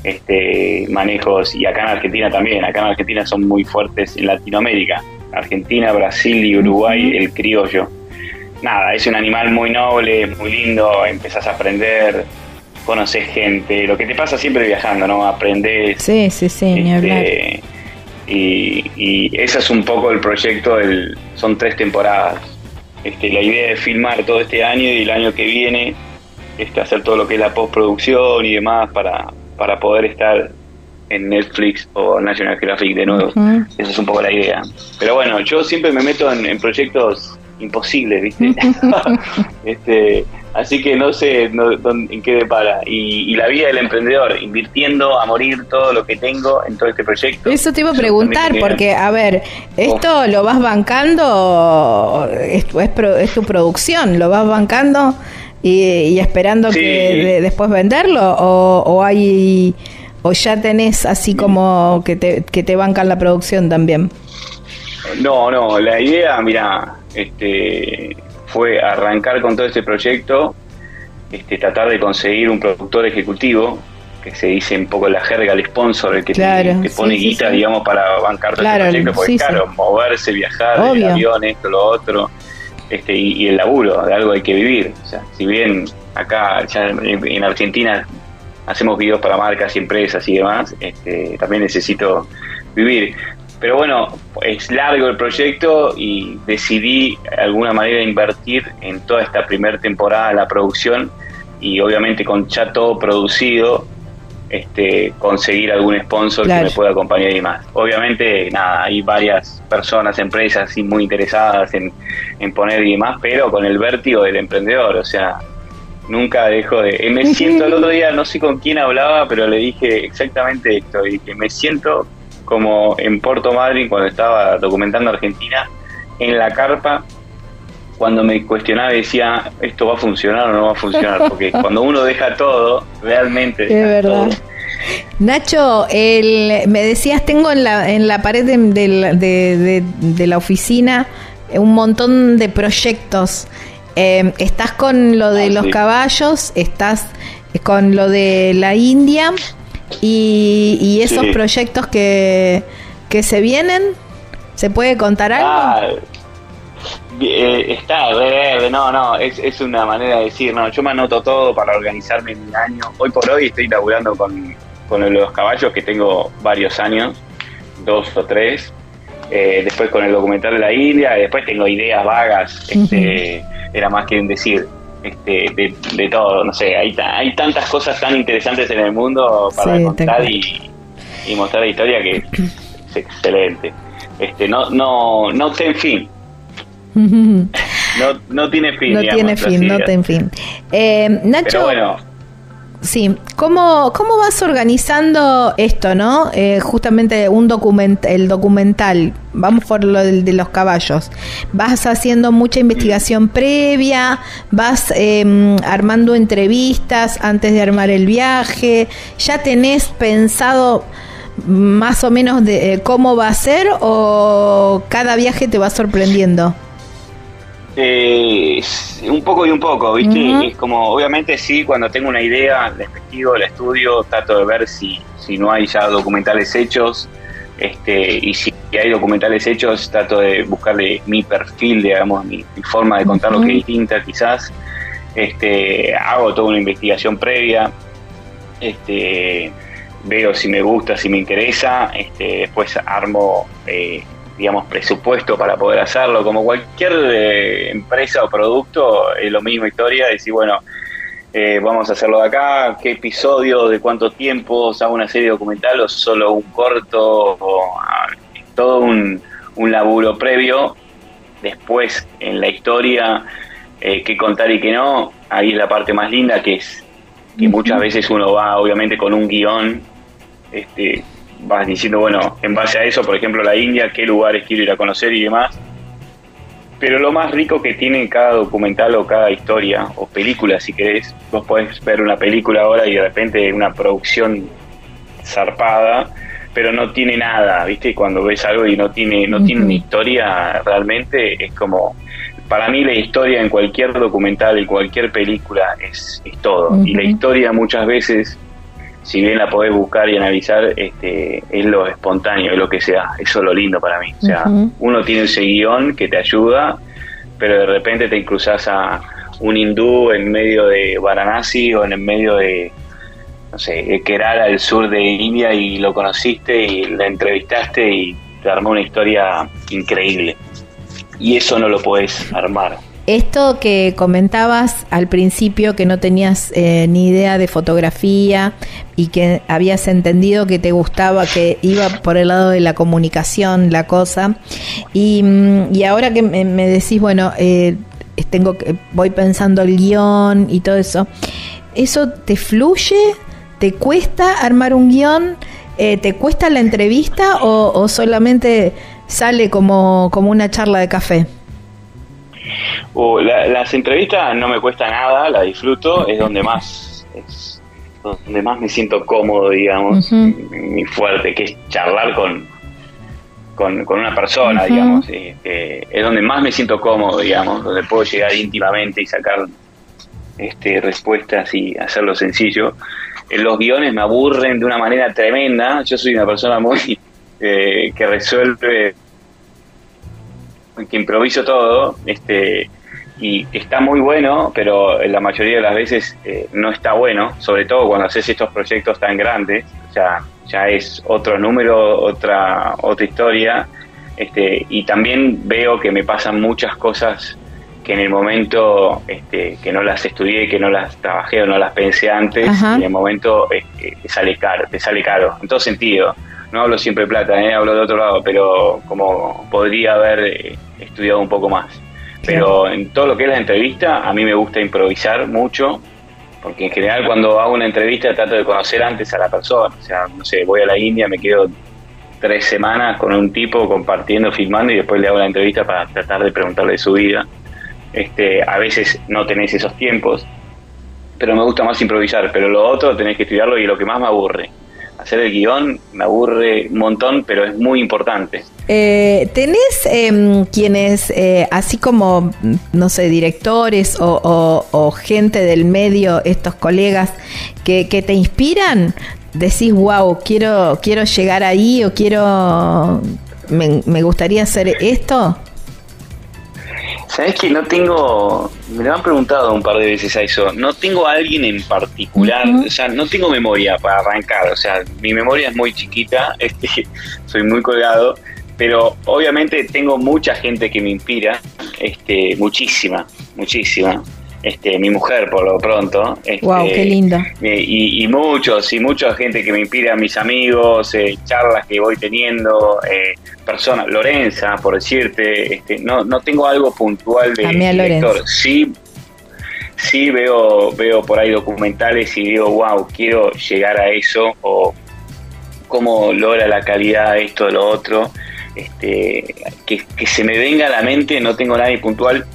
Este, manejos y acá en Argentina también, acá en Argentina son muy fuertes en Latinoamérica, Argentina, Brasil y Uruguay, el criollo nada, es un animal muy noble, muy lindo, empezás a aprender, conoces gente, lo que te pasa siempre viajando, ¿no? Aprendes. Sí, sí, sí, ni este, hablar. Y, y ese es un poco el proyecto, del, son tres temporadas. Este, la idea de filmar todo este año y el año que viene, este, hacer todo lo que es la postproducción y demás para, para poder estar en Netflix o National Geographic de nuevo. Esa es un poco la idea. Pero bueno, yo siempre me meto en proyectos imposible, ¿viste? [laughs] [laughs] este, así que no sé en qué depara. Y, y la vida del emprendedor, invirtiendo a morir todo lo que tengo en todo este proyecto. Eso te iba a preguntar, porque, a ver, ¿esto oh. lo vas bancando? Es, es, tu producción, ¿lo vas bancando y, esperando que después venderlo? ¿O, o hay.? ¿O ya tenés así como que te, que te bancan la producción también? No, no, la idea, mira, este, fue arrancar con todo este proyecto, este, tratar de conseguir un productor ejecutivo, que se dice un poco la jerga, el sponsor, el que te, pone guita, digamos, para bancar todo este proyecto, porque claro, moverse, viajar, el avión, esto, lo otro, este, y, el laburo, de algo hay que vivir. O sea, si bien acá ya en Argentina hacemos videos para marcas y empresas y demás, este, también necesito vivir. Pero bueno, es largo el proyecto y decidí de alguna manera invertir en toda esta primera temporada de la producción y obviamente con ya todo producido, este, conseguir algún sponsor que me pueda acompañar y más. Obviamente, nada, hay varias personas, empresas muy interesadas en, en poner y demás, pero con el vértigo del emprendedor, o sea, nunca dejo de... Me siento el otro día, no sé con quién hablaba, pero le dije exactamente esto, dije, me siento como en Puerto Madryn cuando estaba documentando Argentina, en la carpa, cuando me cuestionaba y decía, ¿esto va a funcionar o no va a funcionar? [laughs] Porque cuando uno deja todo, realmente... es verdad. Nacho, el, me decías, tengo en la, en la pared de, de, la oficina un montón de proyectos. Eh, estás con lo de ah, los caballos, estás con lo de la India y, esos proyectos que, que se vienen, ¿se puede contar algo? Ah, eh, está no, no, es, es una manera de decir, no, yo me anoto todo para organizarme en mi año. Hoy por hoy estoy laburando con, con los caballos que tengo varios años, dos o tres. Eh, después con el documental de la India, después tengo ideas vagas, este, era más que decir, este, de, todo, no sé, hay, hay tantas cosas tan interesantes en el mundo para contar y, mostrar la historia que es excelente. Este, no, no, no en fin. [laughs] no, no tiene fin. No tiene fin, no tiene fin. Eh, Nacho. bueno, Sí, ¿Cómo, ¿cómo vas organizando esto, no? Eh, justamente un documento, el documental, vamos por lo de, los caballos. Vas haciendo mucha investigación previa, vas em, armando entrevistas antes de armar el viaje, ya tenés pensado más o menos de eh, cómo va a ser o cada viaje te va sorprendiendo. Eh, un poco y un poco, ¿viste? Es como, obviamente sí, cuando tengo una idea, la investigo, la estudio, trato de ver si, si no hay ya documentales hechos, este, y si hay documentales hechos, trato de buscarle mi perfil, digamos, mi, forma de contar lo que es distinta quizás. Este, hago toda una investigación previa, este, veo si me gusta, si me interesa, este, después armo eh, digamos, presupuesto para poder hacerlo. Como cualquier eh, empresa o producto, es lo mismo historia, decir, bueno, eh, vamos a hacerlo de acá, qué episodio, de cuánto tiempo, hago una serie documental o solo un corto, o, ah, todo un, un laburo previo. Después, en la historia, eh, qué contar y qué no, ahí es la parte más linda, que es que muchas veces uno va, obviamente, con un guion, este, vas diciendo, bueno, en base a eso, por ejemplo, la India, qué lugares quiero ir a conocer y demás. Pero lo más rico que tiene cada documental o cada historia o película, si querés, vos podés ver una película ahora y de repente una producción zarpada, pero no tiene nada, ¿viste? Cuando ves algo y no tiene no tiene una historia realmente es como para mí la historia en cualquier documental, en cualquier película es, es todo. Y la historia muchas veces si bien la podés buscar y analizar, este, es lo espontáneo, es lo que sea, eso es lo lindo para mí. O sea, uno tiene ese guion que te ayuda, pero de repente te cruzas a un hindú en medio de Varanasi o en el medio de, no sé, Kerala, al sur de India, y lo conociste y la entrevistaste y te armó una historia increíble. Y eso no lo podés armar. Esto que comentabas al principio, que no tenías eh, ni idea de fotografía y que habías entendido que te gustaba, que iba por el lado de la comunicación la cosa, y, mm, ahora que me, decís, bueno, eh, tengo que, voy pensando el guion y todo eso, ¿eso te fluye? ¿Te cuesta armar un guion? Eh, ¿Te cuesta la entrevista o, o solamente sale como, como una charla de café? Las entrevistas no me cuesta nada, la disfruto, es donde más es donde más me siento cómodo, digamos, mi fuerte, que es charlar con, con, una persona, digamos, este, es donde más me siento cómodo, digamos, donde puedo llegar íntimamente y sacar este, respuestas y hacerlo sencillo. En los guiones me aburren de una manera tremenda, yo soy una persona muy [laughs] eh, que resuelve que improviso todo, este, y está muy bueno, pero la mayoría de las veces eh, no está bueno, sobre todo cuando haces estos proyectos tan grandes, sea, ya es otro número, otra, otra historia, este, y también veo que me pasan muchas cosas que en el momento este, que no las estudié, que no las trabajé o no las pensé antes, en el momento este, te sale caro, te sale caro, en todo sentido. No hablo siempre de plata, ¿eh? hablo de otro lado, pero como podría haber eh, estudiado un poco más. Pero en todo lo que es la entrevista, a mí me gusta improvisar mucho, porque en general cuando hago una entrevista trato de conocer antes a la persona. O sea, no sé, voy a la India, me quedo tres semanas con un tipo compartiendo, filmando y después le hago la entrevista para tratar de preguntarle de su vida. Este, a veces no tenés esos tiempos, pero me gusta más improvisar. Pero lo otro tenés que estudiarlo y lo que más me aburre hacer el guion me aburre un montón, pero es muy importante. Eh, ¿Tenés em, quienes, eh, así como, no sé, directores o, gente del medio, estos colegas, que, te inspiran? Decís, wow, quiero, quiero llegar ahí o quiero, me gustaría hacer esto. Sabes que no tengo, me lo han preguntado un par de veces a eso, no tengo a alguien en particular, o sea, no tengo memoria para arrancar, o sea, mi memoria es muy chiquita, [laughs] este, soy muy colgado, pero obviamente tengo mucha gente que me inspira, este, muchísima, muchísima. Este, mi mujer por lo pronto. Este, wow, qué lindo. Y, y, muchos, y mucha gente que me inspira, mis amigos, eh, charlas que voy teniendo, eh, personas, Lorenza, por decirte, este, no, no tengo algo puntual de director. Sí, sí veo, veo por ahí documentales y digo, wow, quiero llegar a eso, o cómo logra la calidad esto, lo otro. Este, que, que se me venga a la mente, no tengo nadie puntual,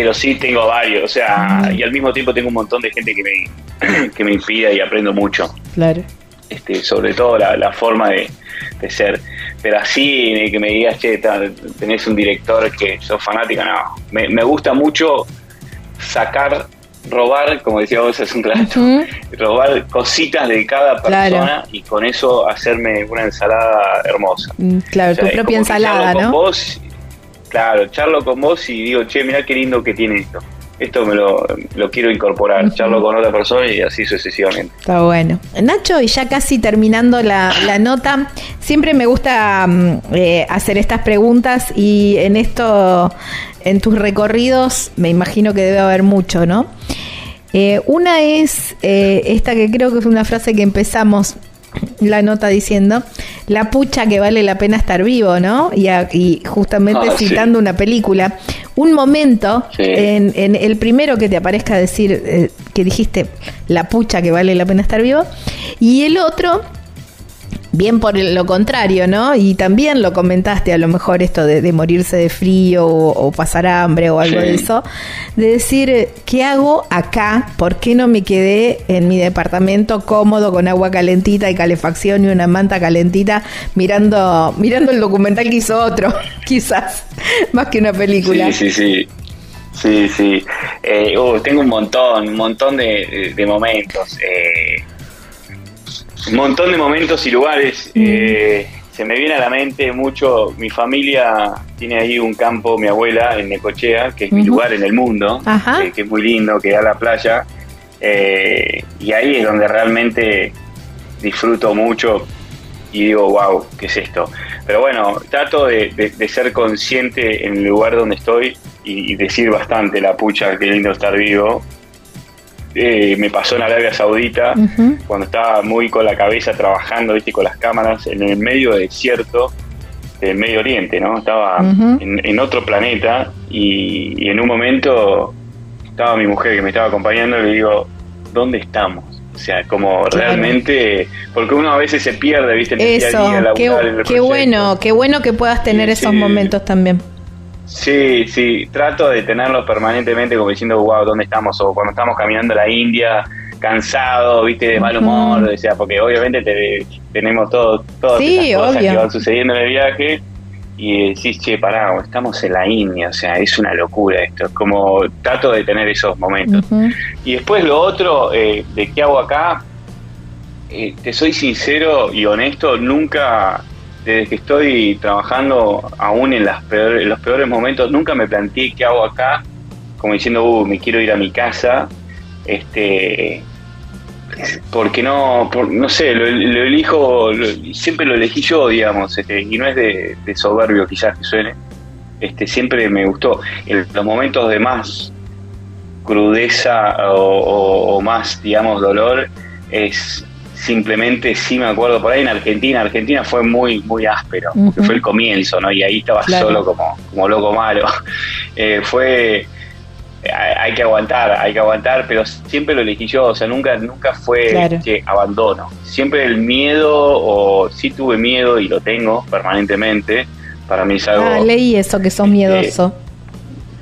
pero sí tengo varios, o sea, y al mismo tiempo tengo un montón de gente que me, [clears throat] que me inspira y aprendo mucho. Claro. Este, sobre todo la, forma de, ser. Pero así, que me digas, che, tenés un director que sos fanático, no. Me, me gusta mucho sacar, robar, como decíamos hace un rato, robar cositas de cada persona y con eso hacerme una ensalada hermosa. Mm, claro, tu propia ensalada, ¿no? Claro, charlo con vos y digo, che, mirá qué lindo que tiene esto. Esto me lo, quiero incorporar, charlo con otra persona y así sucesivamente. Está bueno. Nacho, y ya casi terminando la, nota, siempre me gusta mm, eh, hacer estas preguntas y en esto, en tus recorridos, me imagino que debe haber mucho, ¿no? Eh, una es eh, esta que creo que es una frase que empezamos la nota diciendo, la pucha que vale la pena estar vivo, ¿no? Y, justamente ah, citando una película, un momento en, en, el primero que te aparezca decir eh, que dijiste la pucha que vale la pena estar vivo, y el otro bien por lo contrario, ¿no? Y también lo comentaste, a lo mejor esto de, morirse de frío o, pasar hambre o algo de eso, de decir, ¿qué hago acá? ¿Por qué no me quedé en mi departamento cómodo con agua calentita y calefacción y una manta calentita mirando, mirando el documental que hizo otro, [laughs] quizás, más que una película? Sí, sí, sí. Sí, sí. Eh, uh, tengo un montón, un montón de, de momentos. Eh, un montón de momentos y lugares. Mm. Eh, se me viene a la mente mucho, mi familia tiene ahí un campo, mi abuela, en Necochea, que es mi lugar en el mundo, que es muy lindo, que da la playa. Eh, y ahí es donde realmente disfruto mucho y digo, wow, ¿qué es esto? Pero bueno, trato de, ser consciente en el lugar donde estoy y, y decir bastante la pucha, qué lindo estar vivo, eh, me pasó en Arabia Saudita, cuando estaba muy con la cabeza trabajando, ¿viste? con las cámaras en el medio desierto del Medio Oriente, ¿no? Estaba en, otro planeta y, en un momento estaba mi mujer que me estaba acompañando y le digo, ¿dónde estamos? O sea, como realmente, porque uno a veces se pierde, ¿viste? En Eso, qué, bueno, qué bueno que puedas tener esos momentos también. Sí, sí, trato de tenerlos permanentemente como diciendo, wow, ¿dónde estamos? O cuando estamos caminando a la India, cansado, viste, de mal humor, o sea, porque obviamente tenemos todo, todas esas cosas que van sucediendo en el viaje y decís, che, pará, estamos en la India, o sea, es una locura esto, es como trato de tener esos momentos. Y después lo otro, eh, de qué hago acá, eh, te soy sincero y honesto, nunca desde que estoy trabajando, aún en, los peores momentos, nunca me planteé qué hago acá, como diciendo, uh, me quiero ir a mi casa, este, porque no, no sé, lo, elijo, siempre lo elegí yo, digamos, este, y no es de, soberbio quizás que suene, este, siempre me gustó. En los momentos de más crudeza o más, digamos, dolor, es simplemente sí me acuerdo por ahí en Argentina, Argentina fue muy muy áspero, porque fue el comienzo, ¿no? Y ahí estaba solo como, como loco malo. [laughs] Eh, fue hay que aguantar, hay que aguantar, pero siempre lo elegí yo, o sea, nunca nunca fue que abandono. Siempre el miedo o sí tuve miedo y lo tengo permanentemente. Para mí es algo Ah, leí eso que sos este, miedoso.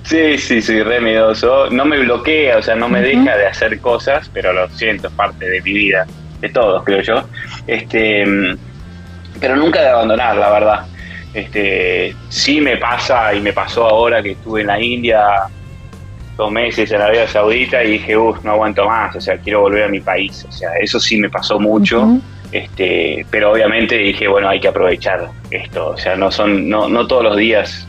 Sí, sí, sí, re miedoso. No me bloquea, o sea, no me deja de hacer cosas, pero lo siento, es parte de mi vida de todos, creo yo. Este, pero nunca de abandonar, la verdad. Este, sí me pasa y me pasó ahora que estuve en la India dos meses en Arabia Saudita y dije, uff, no aguanto más, o sea, quiero volver a mi país. O sea, eso sí me pasó mucho. Este, pero obviamente dije, bueno, hay que aprovechar esto. O sea, no son, no, no todos los días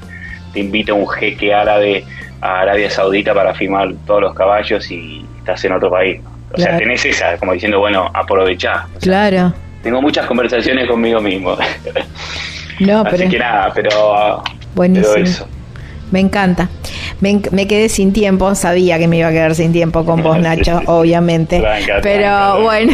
te invita un jeque árabe a Arabia Saudita para filmar todos los caballos y estás en otro país. O sea, tenés esa, como diciendo, bueno, aprovechá. claro. Tengo muchas conversaciones conmigo mismo. No, [laughs] Así que nada, pero. Buenísimo. eso. Me encanta. Me, me, quedé sin tiempo, sabía que me iba a quedar sin tiempo con vos, [laughs] Nacho, obviamente. Pero bueno,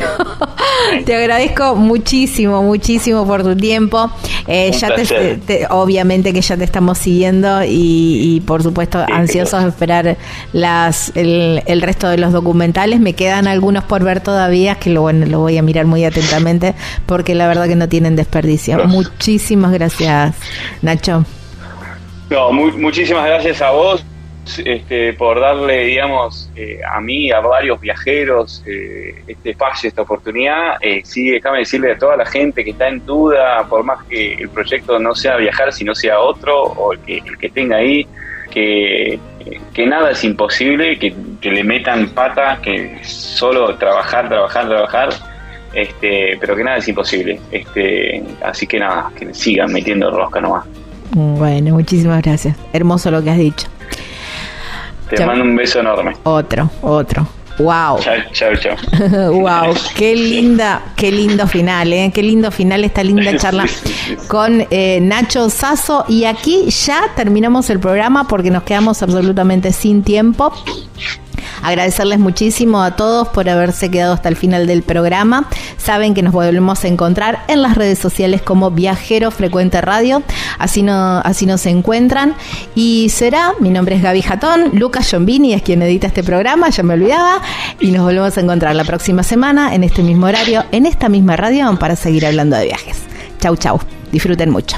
te agradezco muchísimo, muchísimo por tu tiempo. Eh, ya te, obviamente que ya te estamos siguiendo y, por supuesto ansiosos de esperar las el, el, resto de los documentales. Me quedan algunos por ver todavía, que lo, bueno, lo voy a mirar muy atentamente porque la verdad que no tienen desperdicio. Muchísimas gracias, Nacho. No, muchísimas gracias a vos este, por darle, digamos, eh, a mí, a varios viajeros, eh, este espacio, esta oportunidad. Eh, sí, déjame decirle a toda la gente que está en duda, por más que el proyecto no sea viajar, sino sea otro, o el que, el que tenga ahí, que, que nada es imposible, que, que le metan pata, que solo trabajar, trabajar, trabajar este, pero que nada es imposible. Este, así que nada, que sigan metiendo rosca nomás. Bueno, muchísimas gracias. Hermoso lo que has dicho. Te mando un beso enorme. Otro, otro. Wow. Chao, chao, chao. [laughs] wow, qué linda, qué lindo final, ¿eh? Qué lindo final esta linda [laughs] charla con eh, Nacho Sasso. Y aquí ya terminamos el programa porque nos quedamos absolutamente sin tiempo. Agradecerles muchísimo a todos por haberse quedado hasta el final del programa. Saben que nos volvemos a encontrar en las redes sociales como Viajero Frecuente Radio. Así, no, así nos encuentran. Y será, mi nombre es Gaby Jatón, Lucas Giombini es quien edita este programa, ya me olvidaba. Y nos volvemos a encontrar la próxima semana en este mismo horario, en esta misma radio, para seguir hablando de viajes. Chau, chau. Disfruten mucho.